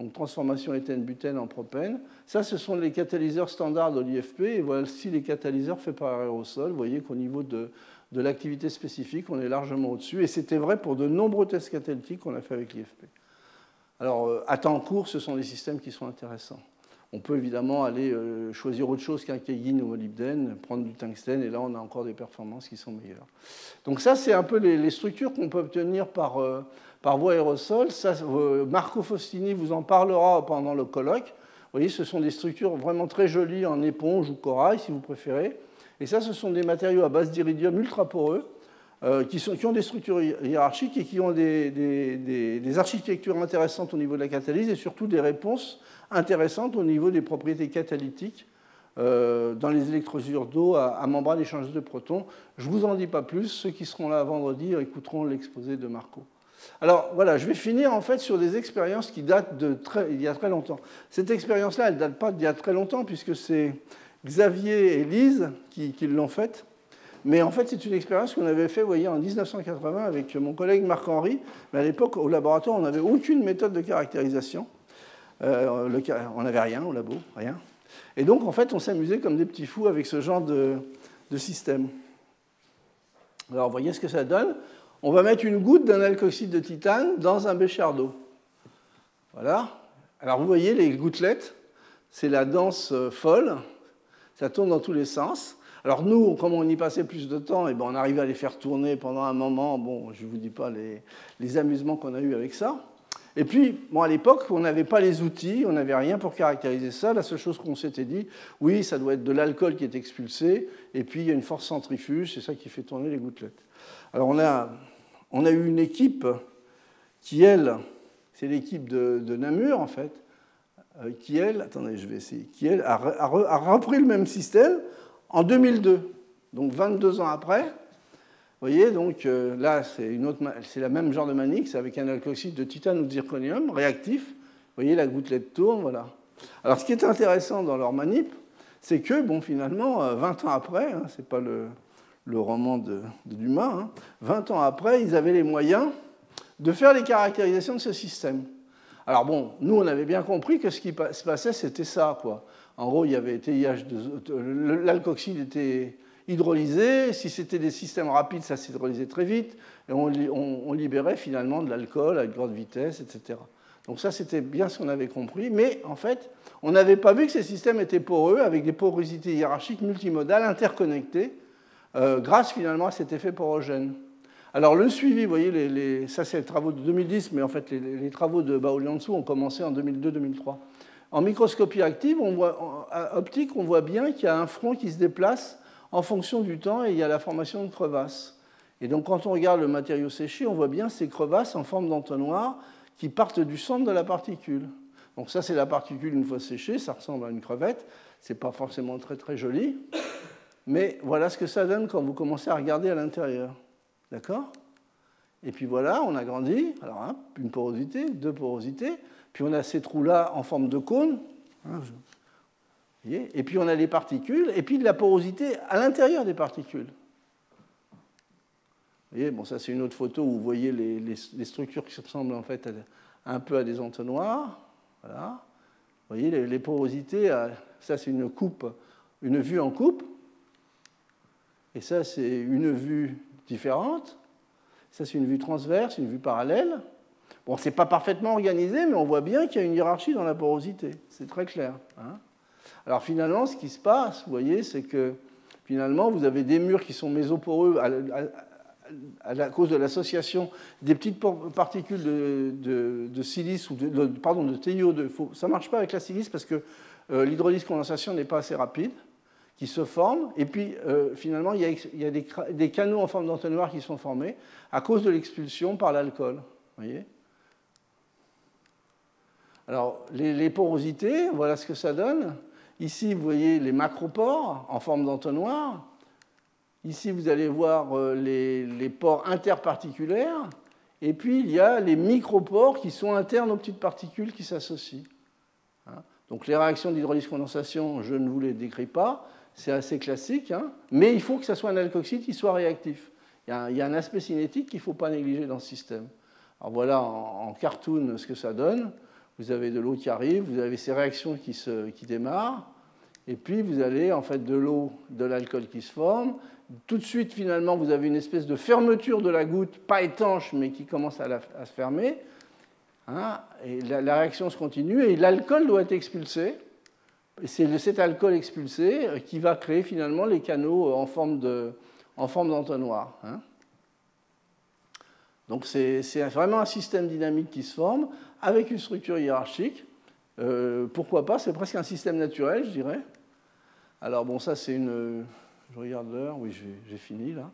donc transformation éthène-butène en propène. Ça, ce sont les catalyseurs standards de l'IFP, et voici les catalyseurs faits par aérosol. Vous voyez qu'au niveau de, de l'activité spécifique, on est largement au-dessus, et c'était vrai pour de nombreux tests catalytiques qu'on a fait avec l'IFP. Alors, euh, à temps court, ce sont des systèmes qui sont intéressants. On peut évidemment aller euh, choisir autre chose qu'un Keggin ou molybdène, prendre du tungstène, et là on a encore des performances qui sont meilleures. Donc ça, c'est un peu les, structures qu'on peut obtenir par, euh, par voie aérosol. Marco Faustini vous en parlera pendant le colloque. Vous voyez, ce sont des structures vraiment très jolies en éponge ou corail, si vous préférez. Et ça, ce sont des matériaux à base d'iridium ultra poreux, qui, sont, qui, ont des structures hiérarchiques et qui ont des, architectures intéressantes au niveau de la catalyse et surtout des réponses intéressante au niveau des propriétés catalytiques euh, dans les électrosures d'eau à, membrane échangeuse de protons. Je ne vous en dis pas plus. Ceux qui seront là vendredi écouteront l'exposé de Marco. Alors voilà, je vais finir en fait sur des expériences qui datent de très, il y a très longtemps. Cette expérience-là, elle ne date pas d'il y a très longtemps puisque c'est Xavier et Lise qui l'ont faite. Mais en fait, c'est une expérience qu'on avait fait, voyez, en 1980 avec mon collègue Marc-Henri. Mais à l'époque, au laboratoire, on n'avait aucune méthode de caractérisation. Euh, on n'avait rien au labo, rien. Et donc, en fait, on s'amusait comme des petits fous avec ce genre de, système. Alors, vous voyez ce que ça donne On va mettre une goutte d'un alkoxyde de titane dans un bécher d'eau. Voilà. Alors, vous voyez les gouttelettes, c'est la danse euh, folle. Ça tourne dans tous les sens. Alors nous, comme on y passait plus de temps, et eh ben on arrivait à les faire tourner pendant un moment. Bon, je ne vous dis pas les, amusements qu'on a eus avec ça. Et puis, bon, à l'époque, on n'avait pas les outils, on n'avait rien pour caractériser ça. La seule chose qu'on s'était dit, oui, ça doit être de l'alcool qui est expulsé, et puis il y a une force centrifuge, c'est ça qui fait tourner les gouttelettes. Alors, on a, on a eu une équipe qui, elle, c'est l'équipe de, Namur, en fait, euh, qui, elle, attendez, je vais essayer, qui, elle, a repris le même système en 2002. Donc, 22 ans après, vous voyez, donc euh, là, c'est, la même genre de c'est avec un alkoxyde de titane ou de zirconium réactif. Vous voyez, la gouttelette tourne, voilà. Alors, ce qui est intéressant dans leur manip, c'est que, bon, finalement, 20 euh, ans après, hein, c'est pas le, roman de, Dumas, 20 hein, ans après, ils avaient les moyens de faire les caractérisations de ce système. Alors bon, nous, on avait bien compris que ce qui se passait, c'était ça, quoi. En gros, il avait TIH, l'alkoxyde était hydrolysé. Si c'était des systèmes rapides, ça s'hydrolysait très vite. Et on, libérait finalement de l'alcool à une grande vitesse, etc. Donc ça, c'était bien ce qu'on avait compris. Mais en fait, on n'avait pas vu que ces systèmes étaient poreux, avec des porosités hiérarchiques multimodales interconnectées, euh, grâce finalement à cet effet porogène. Alors le suivi, vous voyez, ça c'est les travaux de 2010, mais en fait les, travaux de Baoliansu ont commencé en 2002-2003. En microscopie active, on voit, optique, on voit bien qu'il y a un front qui se déplace en fonction du temps et il y a la formation de crevasses. Et donc quand on regarde le matériau séché, on voit bien ces crevasses en forme d'entonnoir qui partent du centre de la particule. Donc ça c'est la particule une fois séchée, ça ressemble à une crevette, c'est pas forcément très très joli, mais voilà ce que ça donne quand vous commencez à regarder à l'intérieur. D'accord? Et puis voilà, on a grandi, alors une porosité, deux porosités, puis on a ces trous-là en forme de cône. Hein, et puis on a les particules, et puis de la porosité à l'intérieur des particules. Vous voyez, bon, ça c'est une autre photo où vous voyez les, structures qui ressemblent en fait un peu à des entonnoirs. Voilà. Vous voyez les, porosités, ça c'est une coupe, une vue en coupe, et ça c'est une vue différente. Ça c'est une vue transverse, une vue parallèle. Bon, c'est pas parfaitement organisé, mais on voit bien qu'il y a une hiérarchie dans la porosité. C'est très clair. Hein alors finalement, ce qui se passe, vous voyez, c'est que finalement, vous avez des murs qui sont mésoporeux à, cause de l'association des petites particules de, silice ou de, pardon, de TiO2. Ça marche pas avec la silice parce que euh, l'hydrolyse condensation n'est pas assez rapide, qui se forment. Et puis, euh, finalement, il y a, des, canaux en forme d'entonnoir qui sont formés à cause de l'expulsion par l'alcool. voyez Alors, les porosités, voilà ce que ça donne. Ici, vous voyez les macropores en forme d'entonnoir. Ici, vous allez voir euh, les, pores interparticulaires. Et puis, il y a les micropores qui sont internes aux petites particules qui s'associent. Hein. Donc, les réactions d'hydrolyse-condensation, je ne vous les décris pas. C'est assez classique. Hein. mais il faut que ce soit un alkoxyde qui soit réactif. Il y a un, aspect cinétique qu'il ne faut pas négliger dans ce système. Alors, voilà en, cartoon ce que ça donne. Vous avez de l'eau qui arrive, vous avez ces réactions qui, se, qui démarrent, et puis vous avez en fait de l'eau, de l'alcool qui se forme. Tout de suite, finalement, vous avez une espèce de fermeture de la goutte, pas étanche, mais qui commence à, se fermer. Hein, et la, réaction se continue, et l'alcool doit être expulsé. C'est cet alcool expulsé euh, qui va créer finalement les canaux en forme d'entonnoir. Hein. Donc c'est vraiment un système dynamique qui se forme avec une structure hiérarchique. Euh, pourquoi pas? C'est presque un système naturel, je dirais. Alors bon, ça c'est une... Je regarde l'heure, oui j'ai fini là.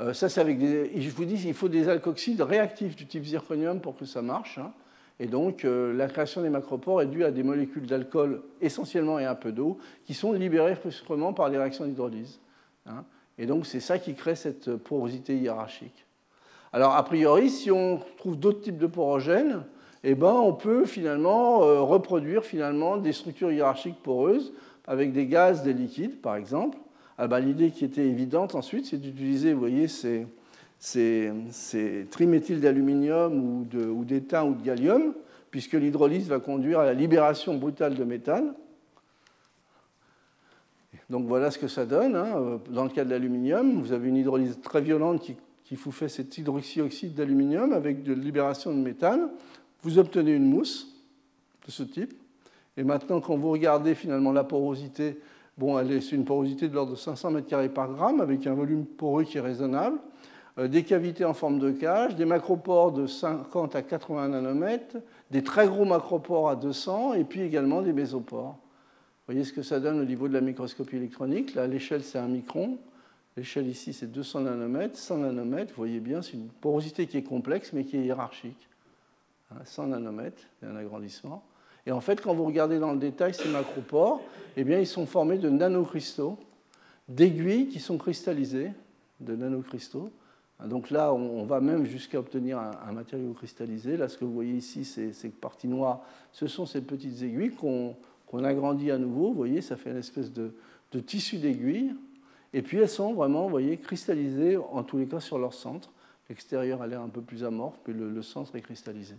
Euh, ça c'est avec des... Je vous dis, il faut des alkoxydes réactifs du type zirconium pour que ça marche. Hein. Et donc euh, la création des macropores est due à des molécules d'alcool essentiellement et un peu d'eau qui sont libérées brusquement par les réactions d'hydrolyse. Hein. Et donc c'est ça qui crée cette porosité hiérarchique. Alors a priori, si on trouve d'autres types de porogènes, eh ben, on peut finalement euh, reproduire finalement des structures hiérarchiques poreuses avec des gaz, des liquides, par exemple. Ah ben, l'idée qui était évidente ensuite, c'est d'utiliser, voyez, ces, ces, triméthyl d'aluminium ou, ou d'étain ou de gallium, puisque l'hydrolyse va conduire à la libération brutale de méthane. Donc voilà ce que ça donne. Hein. Dans le cas de l'aluminium, vous avez une hydrolyse très violente qui, qui vous fait cet hydroxyoxyde d'aluminium avec de libération de méthane vous obtenez une mousse de ce type. Et maintenant, quand vous regardez finalement la porosité, bon, c'est une porosité de l'ordre de 500 m2 par gramme avec un volume poreux qui est raisonnable. Euh, des cavités en forme de cage, des macropores de 50 à 80 nanomètres, des très gros macropores à 200 et puis également des mésopores. Vous voyez ce que ça donne au niveau de la microscopie électronique. Là, l'échelle, c'est un micron. L'échelle ici, c'est 200 nanomètres, 100 nanomètres. Vous voyez bien, c'est une porosité qui est complexe mais qui est hiérarchique. 100 nanomètres, c'est un agrandissement. Et en fait, quand vous regardez dans le détail ces macropores, eh bien, ils sont formés de nanocristaux, d'aiguilles qui sont cristallisées, de nanocristaux. Donc là, on va même jusqu'à obtenir un, matériau cristallisé. Là, ce que vous voyez ici, c'est ces parties noires. Ce sont ces petites aiguilles qu'on agrandit à nouveau. Vous voyez, ça fait une espèce de, tissu d'aiguilles. Et puis, elles sont vraiment, vous voyez, cristallisées, en tous les cas, sur leur centre. L'extérieur a l'air un peu plus amorphe, puis le centre est cristallisé.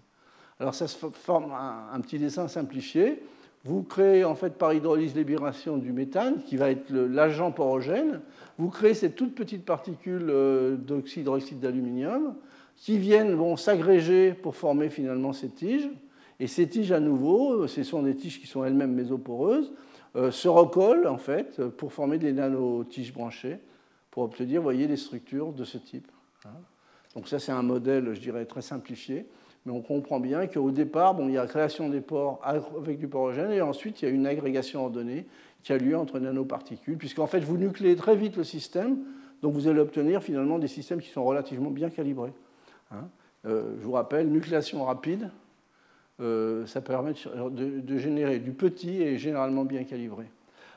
Alors ça se forme un, petit dessin simplifié. Vous créez en fait par hydrolyse libération du méthane, qui va être l'agent porogène. Vous créez ces toutes petites particules euh, d'oxyde d'aluminium qui viennent s'agréger pour former finalement ces tiges. Et ces tiges à nouveau, ce sont des tiges qui sont elles-mêmes mésoporeuses, euh, se recollent en fait pour former des nanotiges branchées pour obtenir, voyez, des structures de ce type. Hein. Donc ça c'est un modèle, je dirais, très simplifié. Mais on comprend bien qu'au départ, bon, il y a la création des pores avec du porogène et ensuite il y a une agrégation ordonnée qui a lieu entre nanoparticules, puisqu'en fait vous nucléez très vite le système, donc vous allez obtenir finalement des systèmes qui sont relativement bien calibrés. Hein. Euh, je vous rappelle, nucléation rapide, euh, ça permet de, générer du petit et généralement bien calibré.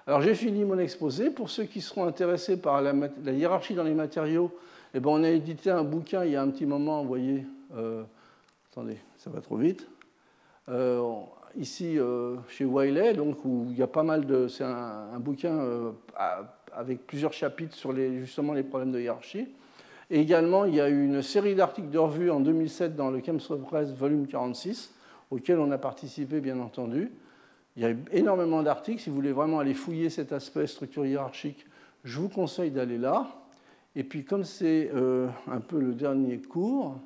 Alors j'ai fini mon exposé. Pour ceux qui seront intéressés par la, hiérarchie dans les matériaux, eh ben, on a édité un bouquin il y a un petit moment, vous voyez, euh, Attendez, ça va trop vite. Euh, ici, chez Wiley, donc, où il y a pas mal de. C'est un, bouquin avec plusieurs chapitres sur justement les problèmes de hiérarchie. Et également, il y a eu une série d'articles de revue en 2007 dans le Chemistry Press, volume 46, auquel on a participé, bien entendu. Il y a énormément d'articles. Si vous voulez vraiment aller fouiller cet aspect structure hiérarchique, je vous conseille d'aller là. Et puis, comme c'est un peu le dernier cours,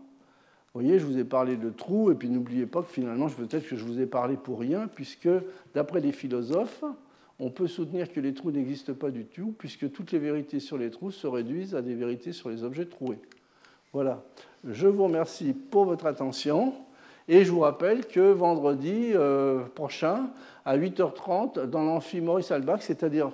vous voyez, je vous ai parlé de trous, et puis n'oubliez pas que finalement, peut-être que je vous ai parlé pour rien, puisque d'après les philosophes, on peut soutenir que les trous n'existent pas du tout, puisque toutes les vérités sur les trous se réduisent à des vérités sur les objets troués. Voilà. Je vous remercie pour votre attention. Et je vous rappelle que vendredi euh, prochain, à 8h30, dans l'amphi Maurice Albach, c'est-à-dire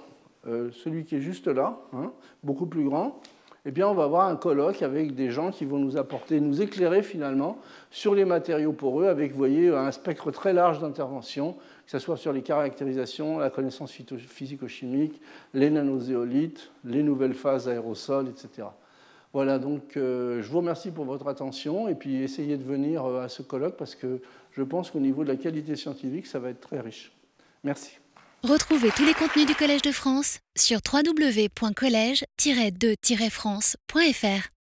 euh, celui qui est juste là, hein, beaucoup plus grand, eh bien, on va avoir un colloque avec des gens qui vont nous apporter, nous éclairer finalement sur les matériaux poreux, avec, voyez, un spectre très large d'intervention, que ce soit sur les caractérisations, la connaissance physico-chimique, les nanozéolites, les nouvelles phases aérosols, etc. Voilà, donc euh, je vous remercie pour votre attention et puis essayez de venir euh, à ce colloque parce que je pense qu'au niveau de la qualité scientifique, ça va être très riche. Merci. Retrouvez tous les contenus du Collège de France sur www.colège-2-france.fr.